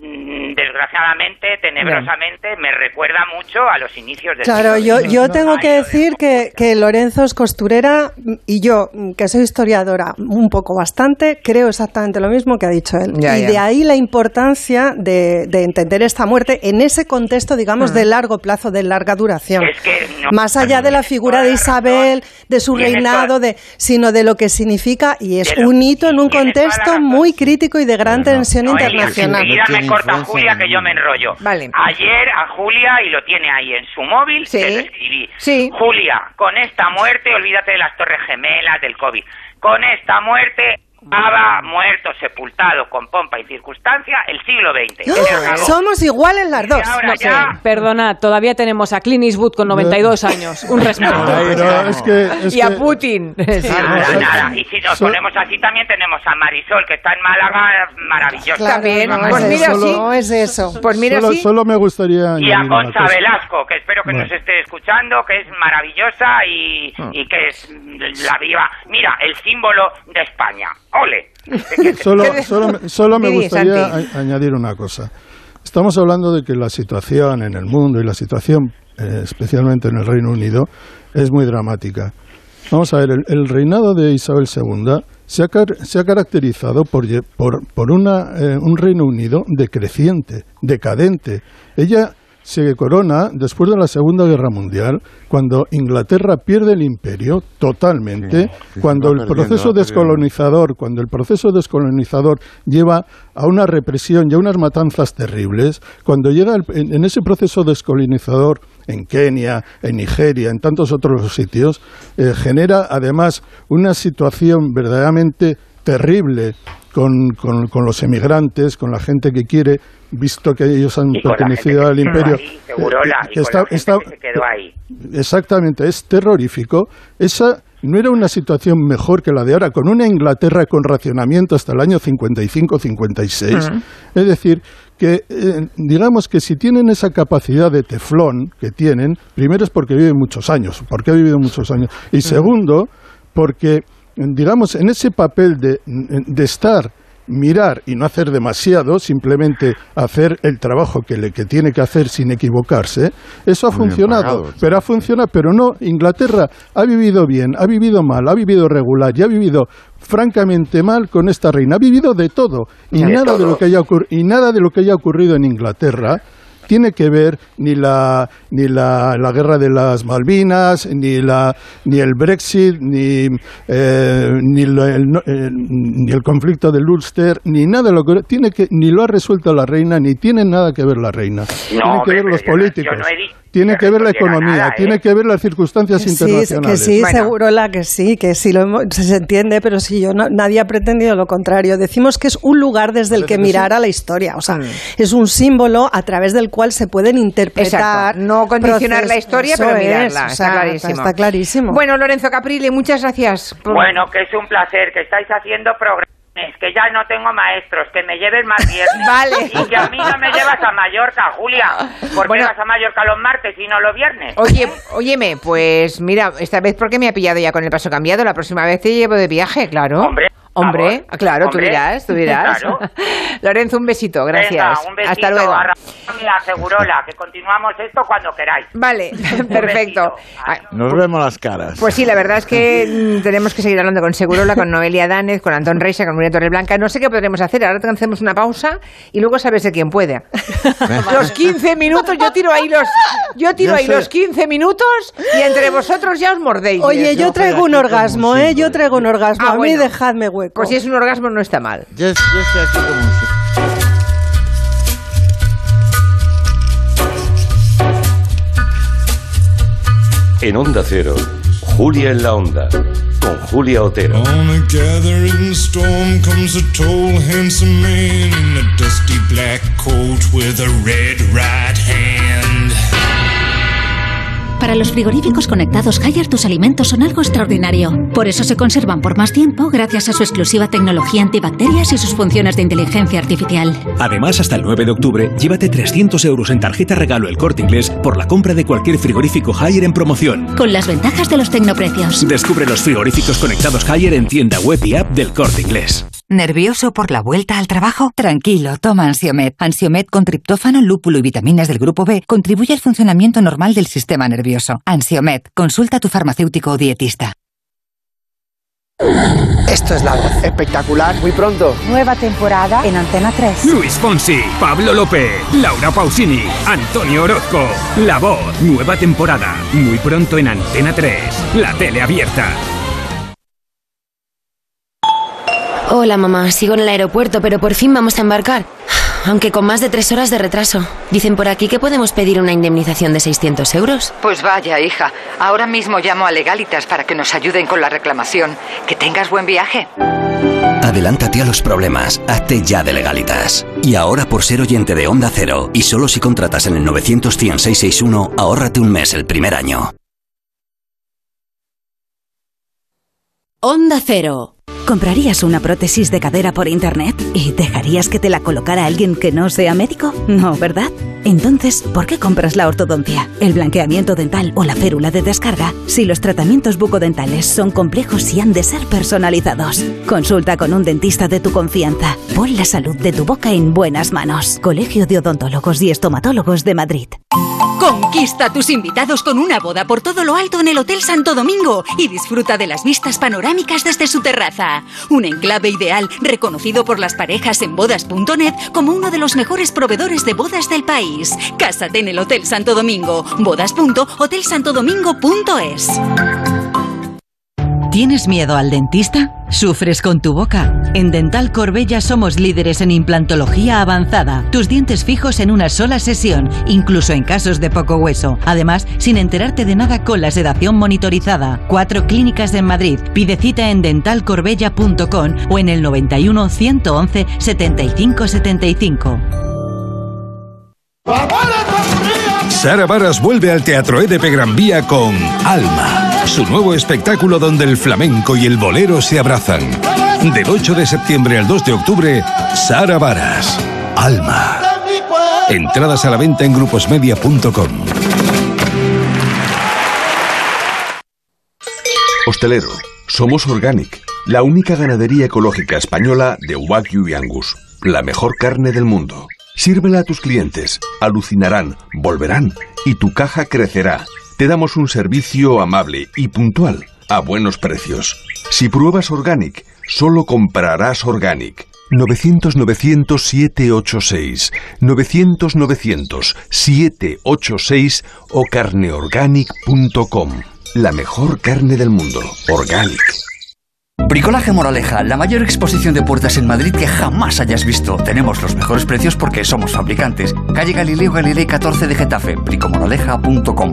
desgraciadamente tenebrosamente me recuerda mucho a los inicios del Claro, siglo yo, XX. yo tengo que decir que, que Lorenzo es costurera y yo, que soy historiadora un poco bastante, creo exactamente lo mismo que ha dicho él. Ya, y ya. de ahí la importancia de, de entender esta muerte en ese contexto, digamos, de largo plazo, de larga duración. Es que no- Más allá de la figura de Isabel, de su reinado, de, sino de lo que significa y es un hito en un contexto muy crítico y de gran tensión No, internacional. Corta Julia que yo me enrollo. Vale. Ayer a Julia, y lo tiene ahí en su móvil, Sí. se lo escribí. Sí. Julia, con esta muerte, olvídate de las torres gemelas, del COVID. Con esta muerte Estaba muerto, sepultado con pompa y circunstancia el siglo XX. Acabó. Somos iguales las dos. No, ya- Perdona, todavía tenemos a Clint Eastwood con 92 años. Un respeto. Pero es que, es y a que- Putin. Sí. Nada, nada. Y si nos ponemos así, también tenemos a Marisol, que está en Málaga, maravillosa. Claro, También, no pues es mira, eso, sí. no es eso. Pues mira, solo, sí. solo me gustaría Y a Concha. Velasco, que espero que nos Bueno. esté escuchando, que es maravillosa y, Ah. y que es la viva. Mira, el símbolo de España. ¡Ole! Solo, solo, me- solo me Didi, gustaría a- añadir una cosa. Estamos hablando de que la situación en el mundo y la situación eh, especialmente en el Reino Unido es muy dramática. Vamos a ver, el, el reinado de Isabel II se ha, car- se ha caracterizado por, por, por una, eh, un Reino Unido decreciente, decadente. Ella se corona después de la Segunda Guerra Mundial, cuando Inglaterra pierde el imperio totalmente, Sí, sí, cuando el proceso descolonizador, cuando el proceso descolonizador lleva a una represión y a unas matanzas terribles, cuando llega el- en, en ese proceso descolonizador en Kenia, en Nigeria, en tantos otros sitios, eh, genera además una situación verdaderamente terrible con, con- con los emigrantes, con la gente que quiere, visto que ellos han pertenecido al imperio. Exactamente, es terrorífico. Esa no era una situación mejor que la de ahora, con una Inglaterra con racionamiento hasta el año 55-56. Ujú. Es decir, que eh, digamos que si tienen esa capacidad de teflón que tienen, primero es porque viven muchos años, porque ha vivido muchos años, y segundo, porque, digamos, en ese papel de, de estar mirar y no hacer demasiado, simplemente hacer el trabajo que, le, que tiene que hacer sin equivocarse, eso ha Muy funcionado. pagado, pero ha funcionado, pero no, Inglaterra ha vivido bien, ha vivido mal, ha vivido regular y ha vivido francamente mal con esta reina. Ha vivido de todo y De nada de lo que haya y nada de lo que haya ocurrido en Inglaterra tiene que ver ni la ni la, la guerra de las Malvinas ni la ni el Brexit ni eh, ni, lo- el, no- eh, ni el conflicto del Ulster ni nada de lo que tiene que ni lo ha resuelto la reina ni tiene nada que ver la reina. Tiene que ver los pero yo no- yo políticos. no he tiene que ver la economía nada, ¿eh? tiene que ver las circunstancias Sí, internacionales que sí, seguro la que sí, que sí lo hemos- se entiende, pero sí, yo no- nadie ha pretendido lo contrario. Decimos que es un lugar desde el que mirar a la historia, o sea, es un símbolo a través del cual se pueden interpretar. Exacto. No condicionar la historia, Eso pero es, mirarla. o está clarísimo. Está clarísimo. Bueno, Lorenzo Caprile, muchas gracias. por- Bueno, que es un placer, que estáis haciendo programas, que ya no tengo maestros, que me lleven más viernes. Vale. Y que a mí no me llevas a Mallorca, Julia. ¿Por qué Bueno. vas a Mallorca los martes y no los viernes? Oye, óyeme, pues mira, esta vez porque me ha pillado ya con el paso cambiado, la próxima vez te llevo de viaje, claro. Hombre, Hombre, favor. claro, tú dirás, tú dirás. claro. Lorenzo, un besito, gracias. Venga, un besito Hasta luego. a Segurola, que continuamos esto cuando queráis. Vale, perfecto. Ah, Nos vemos las caras. Pues sí, la verdad es que mm, tenemos que seguir hablando con Segurola, con Noelia Danez, con Antón Reisa, con Nuria Torreblanca. No sé qué podremos hacer. Ahora hacemos una pausa y luego sabes de quién puede. los 15 minutos, yo tiro ahí los, yo tiro Yo ahí sé. los 15 minutos y entre vosotros ya os mordéis. Oye, yo traigo un orgasmo, ¿eh? Yo traigo un orgasmo. Ah, a mí bueno. dejadme hueco. Pues si es un orgasmo no está mal. Yo, yo estoy aquí como si- En Onda Cero, Julia en la Onda, con Julia Otero. On a gathering storm comes a tall, handsome man in a dusty black coat with a red right hand. Para los frigoríficos conectados Haier tus alimentos son algo extraordinario. Por eso se conservan por más tiempo gracias a su exclusiva tecnología antibacterias y sus funciones de inteligencia artificial. Además, hasta el 9 de octubre, llévate 300 euros en tarjeta regalo el corte inglés por la compra de cualquier frigorífico Haier en promoción. Con las ventajas de los tecnoprecios. Descubre los frigoríficos conectados Haier en tienda web y app del corte inglés. ¿Nervioso por la vuelta al trabajo? Tranquilo, toma Ansiomed. Ansiomed con triptófano, lúpulo y vitaminas del grupo B contribuye al funcionamiento normal del sistema nervioso. Ansiomed, consulta a tu farmacéutico o dietista. Esto es la voz. Espectacular. Muy pronto. Nueva temporada en Antena 3. Luis Fonsi, Pablo López, Laura Pausini, Antonio Orozco. La voz, nueva temporada. Muy pronto en Antena 3, la tele abierta. Hola mamá, sigo en el aeropuerto, pero por fin vamos a embarcar. Aunque con más de tres horas de retraso. Dicen por aquí que podemos pedir una indemnización de 600 euros. Pues vaya, hija. Ahora mismo llamo a Legalitas para que nos ayuden con la reclamación. Que tengas buen viaje. Adelántate a los problemas, hazte ya de legalitas. Y ahora por ser oyente de Onda Cero, y solo si contratas en el 900 100 661, ahórrate un mes el primer año. Onda Cero. ¿Comprarías una prótesis de cadera por internet y dejarías que te la colocara alguien que no sea médico? No, ¿verdad? Entonces, ¿por qué compras la ortodoncia, el blanqueamiento dental o la férula de descarga si los tratamientos bucodentales son complejos y han de ser personalizados? Consulta con un dentista de tu confianza. Pon la salud de tu boca en buenas manos. Colegio de Odontólogos y Estomatólogos de Madrid. Conquista a tus invitados con una boda por todo lo alto en el Hotel Santo Domingo y disfruta de las vistas panorámicas desde su terraza. Un enclave ideal reconocido por las parejas en bodas.net como uno de los mejores proveedores de bodas del país. Cásate en el Hotel Santo Domingo. Bodas.hotelsantodomingo.es. ¿Tienes miedo al dentista? ¿Sufres con tu boca? En Dental Corbella somos líderes en implantología avanzada. Tus dientes fijos en una sola sesión, incluso en casos de poco hueso. Además, sin enterarte de nada con la sedación monitorizada. Cuatro clínicas en Madrid. Pide cita en dentalcorbella.com o en el 91 111 75 75. Sara Varas vuelve al Teatro EDP Gran Vía con Alma, su nuevo espectáculo donde el flamenco y el bolero se abrazan. Del 8 de septiembre al 2 de octubre, Sara Varas, Alma. Entradas a la venta en gruposmedia.com. Hostelero, somos Organic, la única ganadería ecológica española de Wagyu y Angus, la mejor carne del mundo. Sírvela a tus clientes, alucinarán, volverán y tu caja crecerá. Te damos un servicio amable y puntual, a buenos precios. Si pruebas Organic, solo comprarás Organic. 900-900-786, 900-900-786 o carneorganic.com. La mejor carne del mundo, Organic. Bricolaje Moraleja, la mayor exposición de puertas en Madrid que jamás hayas visto. Tenemos los mejores precios porque somos fabricantes. Calle Galileo Galilei 14 de Getafe, bricomoraleja.com.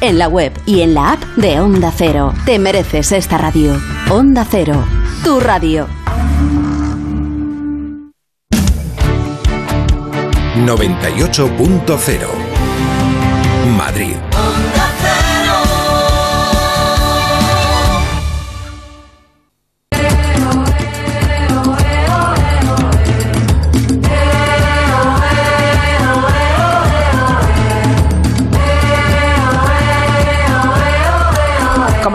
en la web y en la app de Onda Cero. Te mereces esta radio. Onda Cero, tu radio. 98.0 Madrid.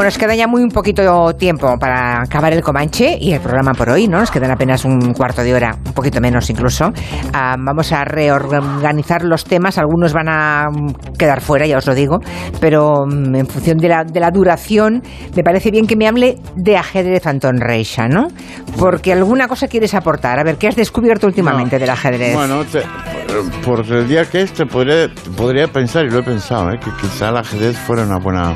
Como nos queda ya muy un poquito tiempo para acabar el Comanche y el programa por hoy, ¿no? Nos quedan apenas un cuarto de hora, un poquito menos incluso. Ah, vamos a reorganizar los temas. Algunos van a mm, quedar fuera, ya os lo digo, pero mm, en función de la, de la duración, me parece bien que me hable de ajedrez, Antón Reixa, ¿no? Porque alguna cosa quieres aportar. A ver, ¿qué has descubierto últimamente del ajedrez? Bueno, te- por el día que este podría, podría pensar, y lo he pensado, ¿eh? que quizá el ajedrez fuera una buena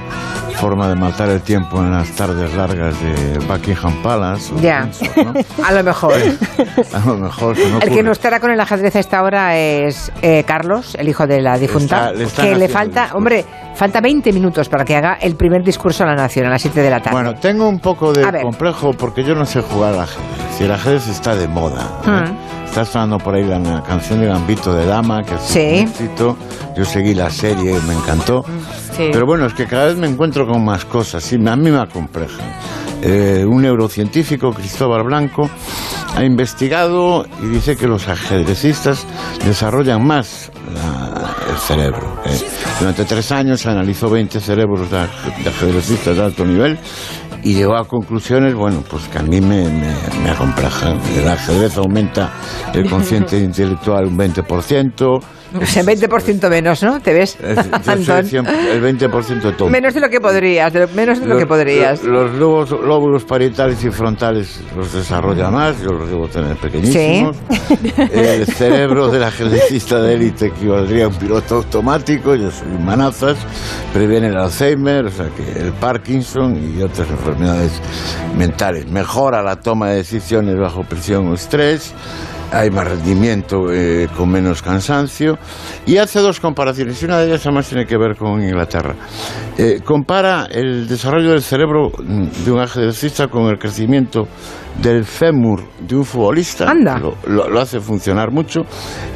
forma de matar el tiempo en las tardes largas de Buckingham Palace. Ya, Windsor, ¿no? a lo mejor. A lo mejor no El que no estará con el ajedrez a esta hora es eh, Carlos, el hijo de la difunta, Está- le que le falta, hombre, falta 20 minutos para que haga el primer discurso a la nación a las 7 de la tarde. Bueno, tengo un poco de complejo porque yo no sé jugar al ajedrez. Si el ajedrez está de moda. ¿eh? Mm. Está sonando por ahí la, la canción de Gambito de Dama, que es Sí. un éxito. Yo seguí la serie, me encantó. Sí. Pero bueno, es que cada vez me encuentro con más cosas. Sí, a mí me acomplejan. Eh, un neurocientífico, Cristóbal Blanco, ha investigado y dice que los ajedrecistas desarrollan más la- el cerebro. eh. Durante tres años analizó 20 cerebros de ajedrecistas de alto nivel y llegó a conclusiones, bueno, pues que a mí me, me, me acomplejan. El ajedrez aumenta el consciente intelectual un 20%. O sea, 20% menos, ¿no? ¿Te ves, Es- el 20% de todo. Menos de lo que podrías, de lo- menos de lo Los- que podrías. Los, lóbulos, lóbulos parietales y frontales los desarrolla más, yo los debo tener pequeñísimos. El cerebro del ajedrecista de élite equivaldría a un piloto automático, yo soy manazas, previene el Alzheimer, o sea que el Parkinson y otras enfermedades mentales. Mejora la toma de decisiones bajo presión o estrés. Hay más rendimiento eh, con menos cansancio y hace dos comparaciones. y Una de ellas además tiene que ver con Inglaterra. Eh, compara el desarrollo del cerebro mm, de un ajedrecista con el crecimiento del fémur de un futbolista. Anda. Lo, lo- lo hace funcionar mucho.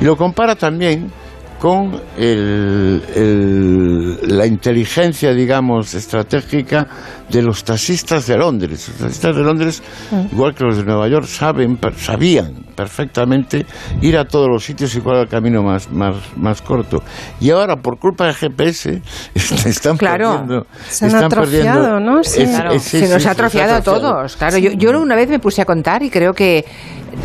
Y lo compara también con el- el- la inteligencia, digamos, estratégica de los taxistas de Londres. Los taxistas de Londres, igual que los de Nueva York, saben, per- sabían perfectamente ir a todos los sitios y cuál era el camino más, más, más corto. Y ahora, por culpa del GPS, están Claro. perdiendo... Se han están atrofiado, perdiendo ¿no? Sí. es- Claro, es- sí, se nos sí, ha atrofiado a atrofiado. todos. Claro, yo, yo una vez me puse a contar y creo que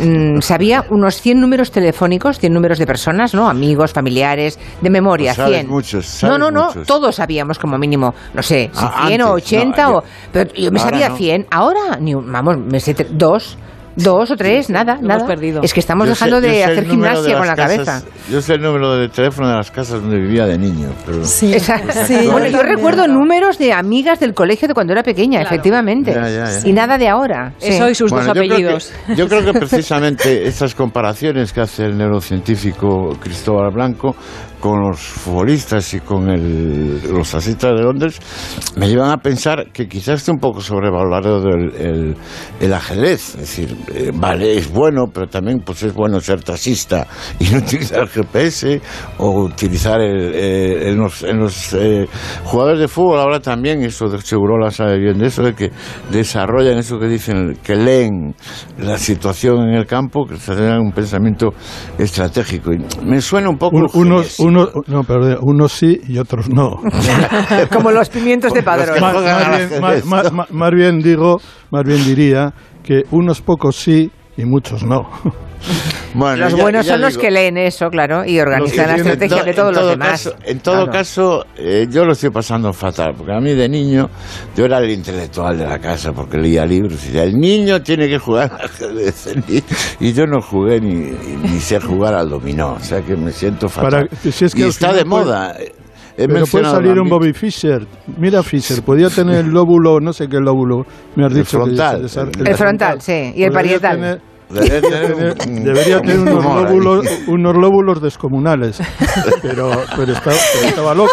mm, sabía unos 100 números telefónicos, 100 números de personas, ¿no? Amigos, familiares, de memoria, Pues sabes 100. muchos, no, sabes no, no, muchos. todos sabíamos como mínimo, no sé, si Ah, 100 o antes, 80 no, Pero yo me ahora sabía no. 100, ahora, ni un- vamos, me sé dos. Dos o tres, nada, hemos nada. perdido. Es que estamos Yo dejando de hacer de gimnasia con la cabeza. Yo sé el número de teléfono de las casas donde vivía de niño. Pero Sí, sí, bueno, yo recuerdo números de amigas del colegio de cuando era pequeña, efectivamente. Ya, ya, ya. Y nada de ahora. sí. Eso y sus Bueno, dos yo creo apellidos. que- Yo creo que precisamente estas comparaciones que hace el neurocientífico Cristóbal Blanco con los futbolistas y con el- los taxistas de Londres me llevan a pensar que quizás esté un poco sobrevalorado el, el- el ajedrez. Es decir, eh, vale, es bueno, pero también pues es bueno ser taxista y no utilizar el GPS o utilizar el, eh, en los, en los, eh, jugadores de fútbol ahora también, eso de Segurola sabe bien de eso, de que desarrollan eso que dicen, que leen la situación en el campo, que desarrollan un pensamiento estratégico. Me suena un poco... Un- unos, unos, no, perdón, unos sí y otros no. Como los pimientos de padrón. Más, más bien, más- más- más- más bien digo, más bien diría que unos pocos sí y muchos no. Bueno, Los ya- buenos ya son los que leen eso, claro, y organizan la estrategia to- de todos los demás. caso- en todo Claro. caso, eh, yo lo estoy pasando fatal, porque a mí de niño yo era el intelectual de la casa, porque leía libros y decía, el niño tiene que jugar al ajedrez", y, yo no jugué ni, ni sé jugar al dominó, o sea que me siento fatal. Para- si es que y está final de puede- moda. He Pero puede salir un Bobby Fischer. Mira Fischer, podía tener el lóbulo, no sé qué lóbulo, me has El dicho. que frontal. se desa- El frontal, sí, y el parietal. tener- Debería tener Debería un- debería tener un unos lóbulos, unos lóbulos descomunales, pero, pero, estaba, pero estaba loco.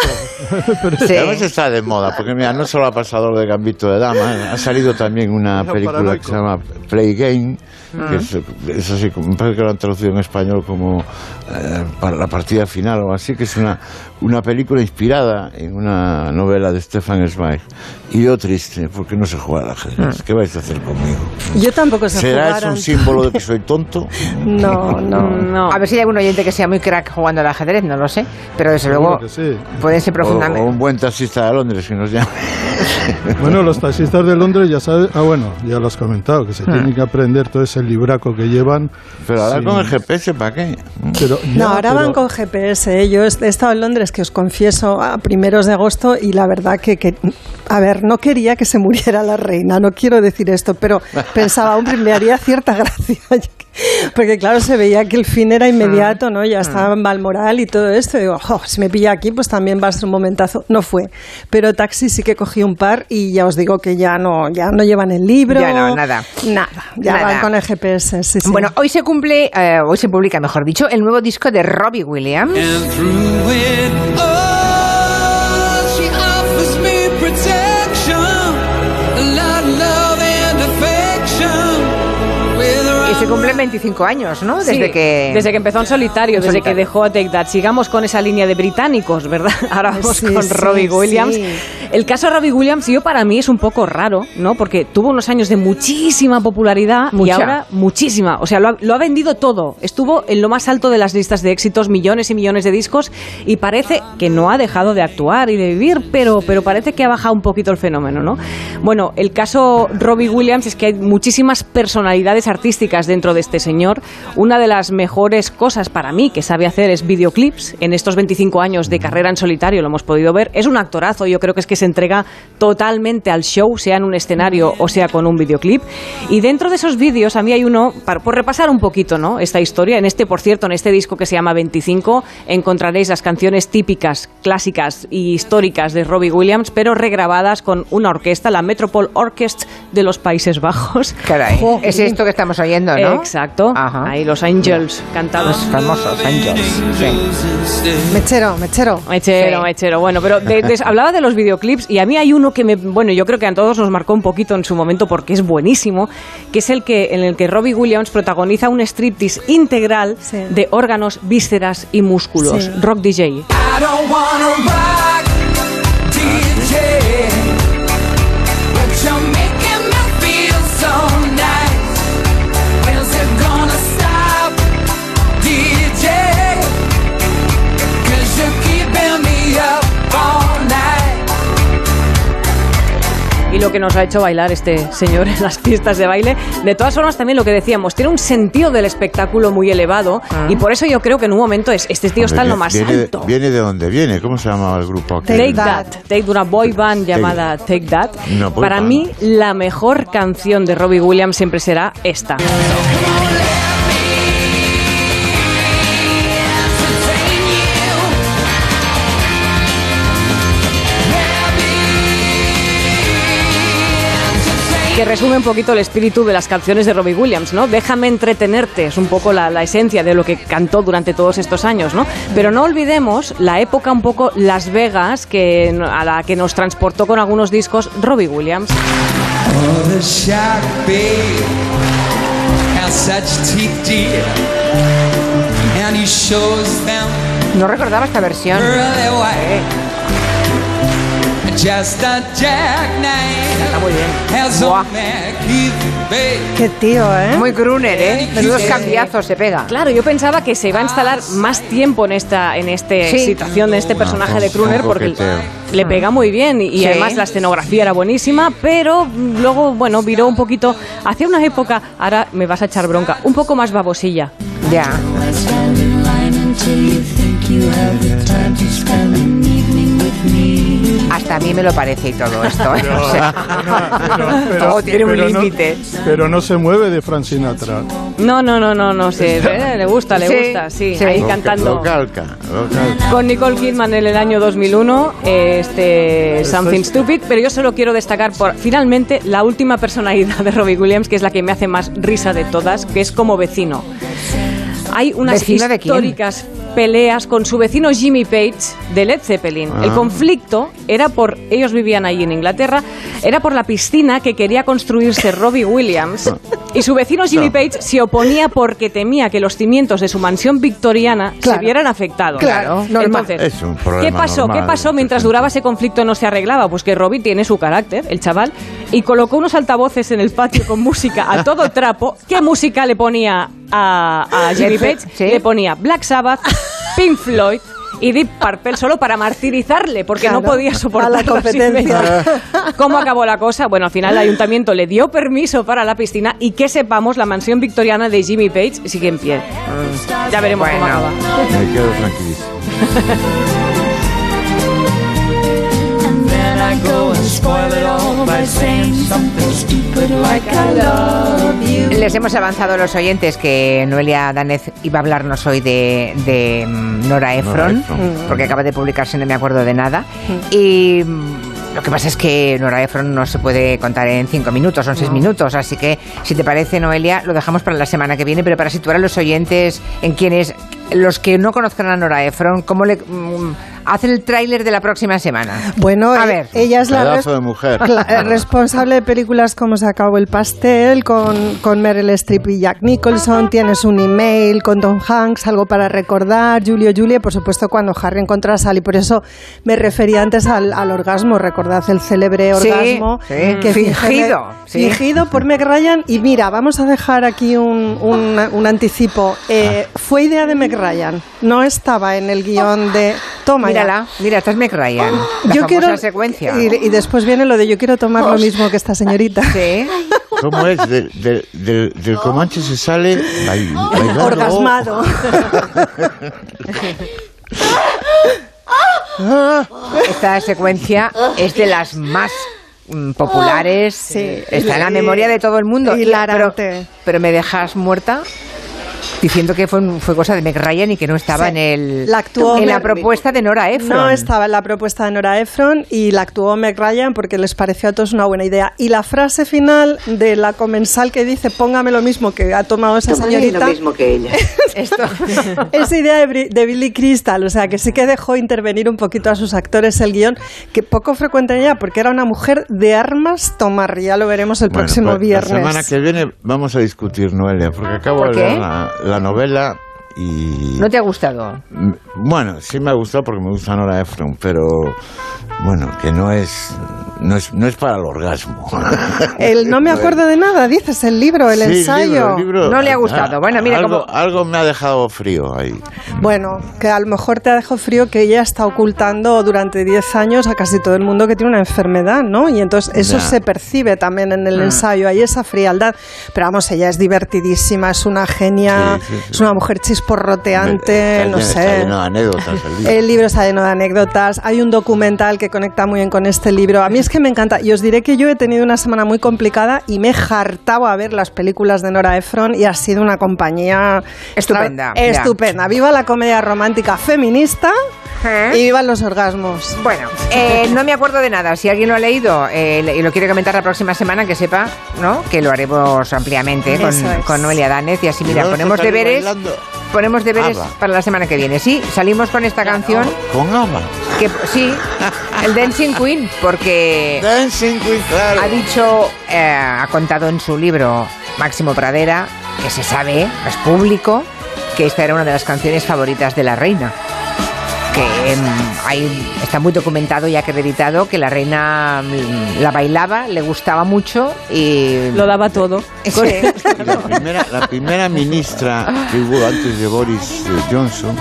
Pero- Y Además está de moda, porque mira, no solo ha pasado lo de Gambito de Dama, ha salido también una No, película paranoico. que se llama Play Game, que Ah. es, es así, me parece que lo han traducido en español como eh, para la partida final o así, que es una, una película inspirada en una novela de Stefan Zweig. Y yo triste, porque no sé jugar al ajedrez. ¿Qué vais a hacer conmigo? Yo tampoco sé ¿Será jugar. eso un símbolo de que soy tonto? No, no. A ver si hay algún oyente que sea muy crack jugando al ajedrez, no lo sé. Pero desde Seguro luego que sí. pueden ser O, o profundamente. un buen taxista de Londres que nos llame. Bueno, los taxistas de Londres ya sabes, ah bueno, ya lo has comentado, que se Hmm. tienen que aprender todo ese libraco que llevan. Pero ahora sin- con el GPS, ¿para qué? Pero, No, ya, ahora pero- van con GPS. ¿eh? Yo he estado en Londres, que os confieso, a primeros de agosto y la verdad que, que- a ver, no quería que se muriera la reina, no quiero decir esto, pero pensaba, hombre, me haría cierta gracia. Porque claro, se veía que el fin era inmediato, ¿no? Ya estaba en Balmoral y todo esto. Y digo, "Jo, si me pilla aquí, pues también va a ser un momentazo. No fue. Pero taxi sí que cogí un par y ya os digo que ya no, ya no llevan el libro. Ya no, nada. Nada. Ya Nada. van con el GPS, sí, sí. Bueno, hoy se cumple, eh, hoy se publica, mejor dicho, el nuevo disco de Robbie Williams. Se cumplen 25 años, ¿no? Desde Sí, que... desde que empezó en solitario, En desde solitario. que dejó a Take That. Sigamos con esa línea de británicos, ¿verdad? Ahora vamos Sí, con sí, Robbie Williams. El caso de Robbie Williams, yo para mí es un poco raro, ¿no? Porque tuvo unos años de muchísima popularidad y ahora muchísima. O sea, lo ha, lo ha vendido todo. Estuvo en lo más alto de las listas de éxitos, millones y millones de discos, y parece que no ha dejado de actuar y de vivir, pero, pero parece que ha bajado un poquito el fenómeno, ¿no? Bueno, el caso Robbie Williams es que hay muchísimas personalidades artísticas dentro de este señor. Una de las mejores cosas para mí que sabe hacer es videoclips. En estos 25 años de carrera en solitario lo hemos podido ver. Es un actorazo, yo creo que es que se entrega totalmente al show, sea en un escenario o sea con un videoclip. Y dentro de esos vídeos, a mí hay uno, para, por repasar un poquito ¿no? esta historia, en este, por cierto, en este disco que se llama 25, encontraréis las canciones típicas, clásicas y históricas de Robbie Williams, pero regrabadas con una orquesta, la Metropole Orchestra de los Países Bajos. Caray, es esto que estamos oyendo, ¿no? Exacto. Ahí los Angels cantados. Los famosos Angels. Mechero, mechero. Mechero, Sí. mechero. Bueno, pero de- de- hablaba de los videoclips y a mí hay uno que me, bueno, yo creo que a todos nos marcó un poquito en su momento porque es buenísimo, que es el que en el que Robbie Williams protagoniza un striptease integral de órganos, vísceras y músculos. Sí. Rock DJ. I don't wanna rock DJ, but lo que nos ha hecho bailar este señor en las pistas de baile. De todas formas, también lo que decíamos, tiene un sentido del espectáculo muy elevado y por eso yo creo que en un momento es, este tío está en lo más viene, alto. ¿Viene de dónde viene? ¿Cómo se llamaba el grupo? aquel? Take That, Take una boy band llamada Take That. Para band. mí, la mejor canción de Robbie Williams siempre será esta. Resume un poquito el espíritu de las canciones de Robbie Williams, ¿no? Déjame entretenerte, es un poco la, la esencia de lo que cantó durante todos estos años, ¿no? Pero no olvidemos la época un poco Las Vegas que, a la que nos transportó con algunos discos Robbie Williams. Oh, No recordaba esta versión. white. Just a jackknife. Está muy bien. Has a Keith babe. Qué tío, ¿eh? Muy crooner, ¿eh? Menudos cambiazos se pega. Claro, yo pensaba que se iba a instalar más tiempo en esta en este Sí. situación de este personaje de con porque le pega muy bien y, Sí. además la escenografía era buenísima, pero luego, bueno, viró un poquito hacia una época, ahora me vas a echar bronca, un poco más babosilla. Ya. Hasta a mí me lo parece y todo esto. ¿eh? Pero- O sea, todo tiene un no- límite. pero no se mueve de Frank Sinatra. No, no, no, no, no sé, eh, le gusta, le Sí, gusta, sí, sí. ahí Lo- cantando. Lo calca, lo calca. Con Nicole Kidman en el año 2001, este Something Stupid, pero yo solo quiero destacar por finalmente la última personalidad de Robbie Williams, que es la que me hace más risa de todas, que es como vecino. Hay unas históricas peleas con su vecino Jimmy Page de Led Zeppelin. Ah. El conflicto era por, ellos vivían ahí en Inglaterra, era por la piscina que quería construirse Robbie Williams y su vecino Jimmy No. Page se oponía porque temía que los cimientos de su mansión victoriana se vieran afectados. Claro, normal. Entonces, Es un ¿Qué pasó? normal. ¿Qué pasó mientras duraba ese conflicto no se arreglaba? Pues que Robbie tiene su carácter, el chaval, y colocó unos altavoces en el patio con música a todo trapo. ¿Qué música le ponía a, a Jimmy Page? ¿sí? Le ponía Black Sabbath, Pink Floyd y Deep Purple solo para martirizarle porque no Claro, podía a soportar la competencia. ¿Cómo acabó la cosa? Bueno, al final el ayuntamiento le dio permiso para la piscina y que sepamos, la mansión victoriana de Jimmy Page sigue en pie. Ya veremos cómo Bueno. acaba. Me quedo tranquilísimo. I go and spoil it all by saying something stupid like I love you. Les hemos avanzado a los oyentes que Noelia Danez iba a hablarnos hoy de, de, mm, Nora Ephron, Ephron. porque acaba de publicarse, no me acuerdo de nada. Y mm, lo que pasa es que Nora Ephron no se puede contar en cinco minutos, son seis minutos. Así que, si te parece, Noelia, lo dejamos para la semana que viene, pero para situar a los oyentes en quienes, los que no conozcan a Nora Ephron, ¿cómo le, mm, haz el tráiler de la próxima semana. Bueno, a eh, ver. ella es la res- de mujer. responsable de películas como Se acabó el pastel, con, con Meryl Streep y Jack Nicholson, tienes un email con Tom Hanks, algo para recordar, Julio Julia, por supuesto cuando Harry encontró a Sally, por eso me refería antes al, al orgasmo, recordad el célebre Sí, orgasmo sí. que Fingido, sí. fingido por Meg Ryan y mira, vamos a dejar aquí un, un- un anticipo, Eh, fue idea de Meg Ryan, no estaba en el guion de... Toma ya. Mírala, mira, esta es Meg Ryan. La Yo quiero secuencia. Y, y después viene lo de yo quiero tomar lo mismo que esta señorita. Sí. ¿Cómo es? Del, del, Comanche se sale bail- bailando. Orgasmado. Esta secuencia es de las más mm, populares. Está en la memoria de todo el mundo. Y- hilarante. Pero, pero me dejas muerta diciendo que fue, fue cosa de Meg Ryan y que no estaba Sí. en, el, La actuó en la propuesta de Nora Ephron. No estaba en la propuesta de Nora Ephron y la actuó Meg Ryan porque les pareció a todos una buena idea. Y la frase final de la comensal que dice póngame lo mismo que ha tomado esa señorita. que ella. Esto. es idea de, de Billy Crystal, o sea que sí que dejó intervenir un poquito a sus actores el guion, que poco frecuente en ella porque era una mujer de armas tomar, ya lo veremos el Bueno, próximo pues, viernes. La semana que viene vamos a discutir, Noelia, porque acabo ¿Por de leer la, la novela y... ¿No te ha gustado? Bueno, sí me ha gustado porque me gusta Nora Ephron, pero bueno, que no es no es, no es para el orgasmo. El no me acuerdo de nada, dices, el libro, el Sí, ensayo. libro, el libro. No le ha gustado. Bueno, mira algo, me ha dejado frío ahí. Bueno, que a lo mejor te ha dejado frío que ella está ocultando durante 10 años a casi todo el mundo que tiene una enfermedad, ¿no? Y entonces eso se percibe también en el Mm. ensayo, hay esa frialdad. Pero vamos, ella es divertidísima, es una genia, Sí, sí, sí. es una mujer chisporroteante, Está no lleno- Está sé. lleno de anécdotas el libro. El libro está lleno de anécdotas. Hay un documental que conecta muy bien con este libro. A mí es que me encanta. Y os diré que yo he tenido una semana muy complicada y me he hartado a ver las películas de Nora Ephron y ha sido una compañía Estupenda, extra- ya. Estupenda. Viva la comedia romántica feminista ¿Eh? y vivan los orgasmos. Bueno, eh, no me acuerdo de nada. Si alguien lo ha leído eh, y lo quiere comentar la próxima semana, que sepa, ¿no? Que lo haremos ampliamente con, con Noelia Danez y así, mira, a ponemos deberes. bailando? Ponemos deberes Ava. para la semana que viene. Sí, salimos con esta canción Con Ava. que sí, el Dancing Queen, porque Dancing Queen, claro. ha dicho, eh, ha contado en su libro Máximo Pradera, que se sabe, es público, que esta era una de las canciones favoritas de la reina. Que em, hay- está muy documentado y acreditado que la reina mm, la bailaba, le gustaba mucho y Lo daba todo. Sí. La primera, la primera ministra que hubo antes de Boris eh, Johnson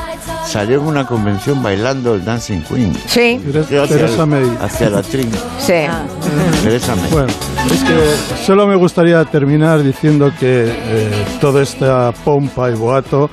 salió en una convención bailando el Dancing Queen. Sí. Hacia, Teresa May. hacia la trin. Sí. Teresa May. Bueno, es que solo me gustaría terminar diciendo que eh, toda esta pompa y boato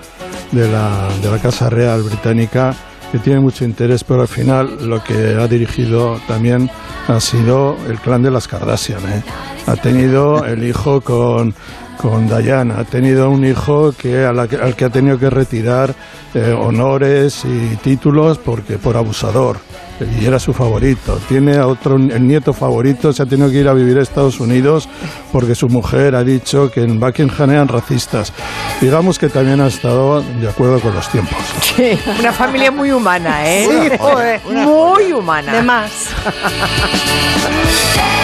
de la, de la Casa Real Británica, que tiene mucho interés, pero al final lo que ha dirigido también ha sido el clan de las Kardashian. ¿eh? Ha tenido el hijo con, con Diana, ha tenido un hijo que, a al que ha tenido que retirar eh, honores y títulos porque por abusador y era su favorito. Tiene a otro, el nieto favorito, se ha tenido que ir a vivir a Estados Unidos porque su mujer ha dicho que en Buckingham eran racistas. Digamos que también ha estado de acuerdo con los tiempos. Sí, una familia muy humana, ¿eh? Sí, Joder, muy humana. De más.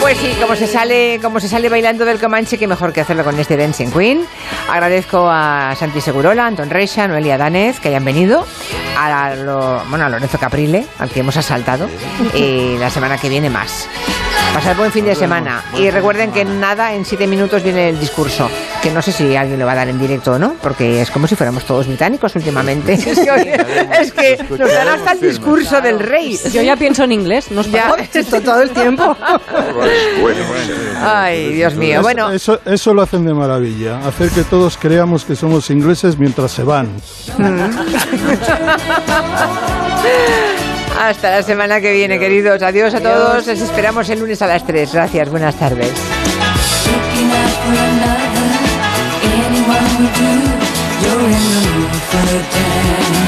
Pues sí, como se sale, como se sale bailando del Comanche, qué mejor que hacerlo con este Dancing Queen. Agradezco a Santi Segurola, Anton Reixa, Noelia Danez que hayan venido, a, lo- bueno, a Lorenzo Caprile, al que hemos asaltado, y la semana que viene más. Pasad buen fin de semana. Y recuerden que en nada, en siete minutos viene el discurso, que no sé si alguien lo va a dar en directo o no, porque es como si fuéramos todos británicos últimamente. Es que, es que nos dan hasta el discurso del rey. Yo ya pienso en inglés, no os Ya. Esto todo el tiempo. Ay, Dios mío. Eso- Bueno, eso, eso lo hacen de maravilla, hacer que todos creamos que somos ingleses mientras se van. Hasta la semana que viene, queridos. Adiós a todos. Les esperamos el lunes a las 3. Gracias. Buenas tardes. Looking out for another, anyone will do. You're in the mood for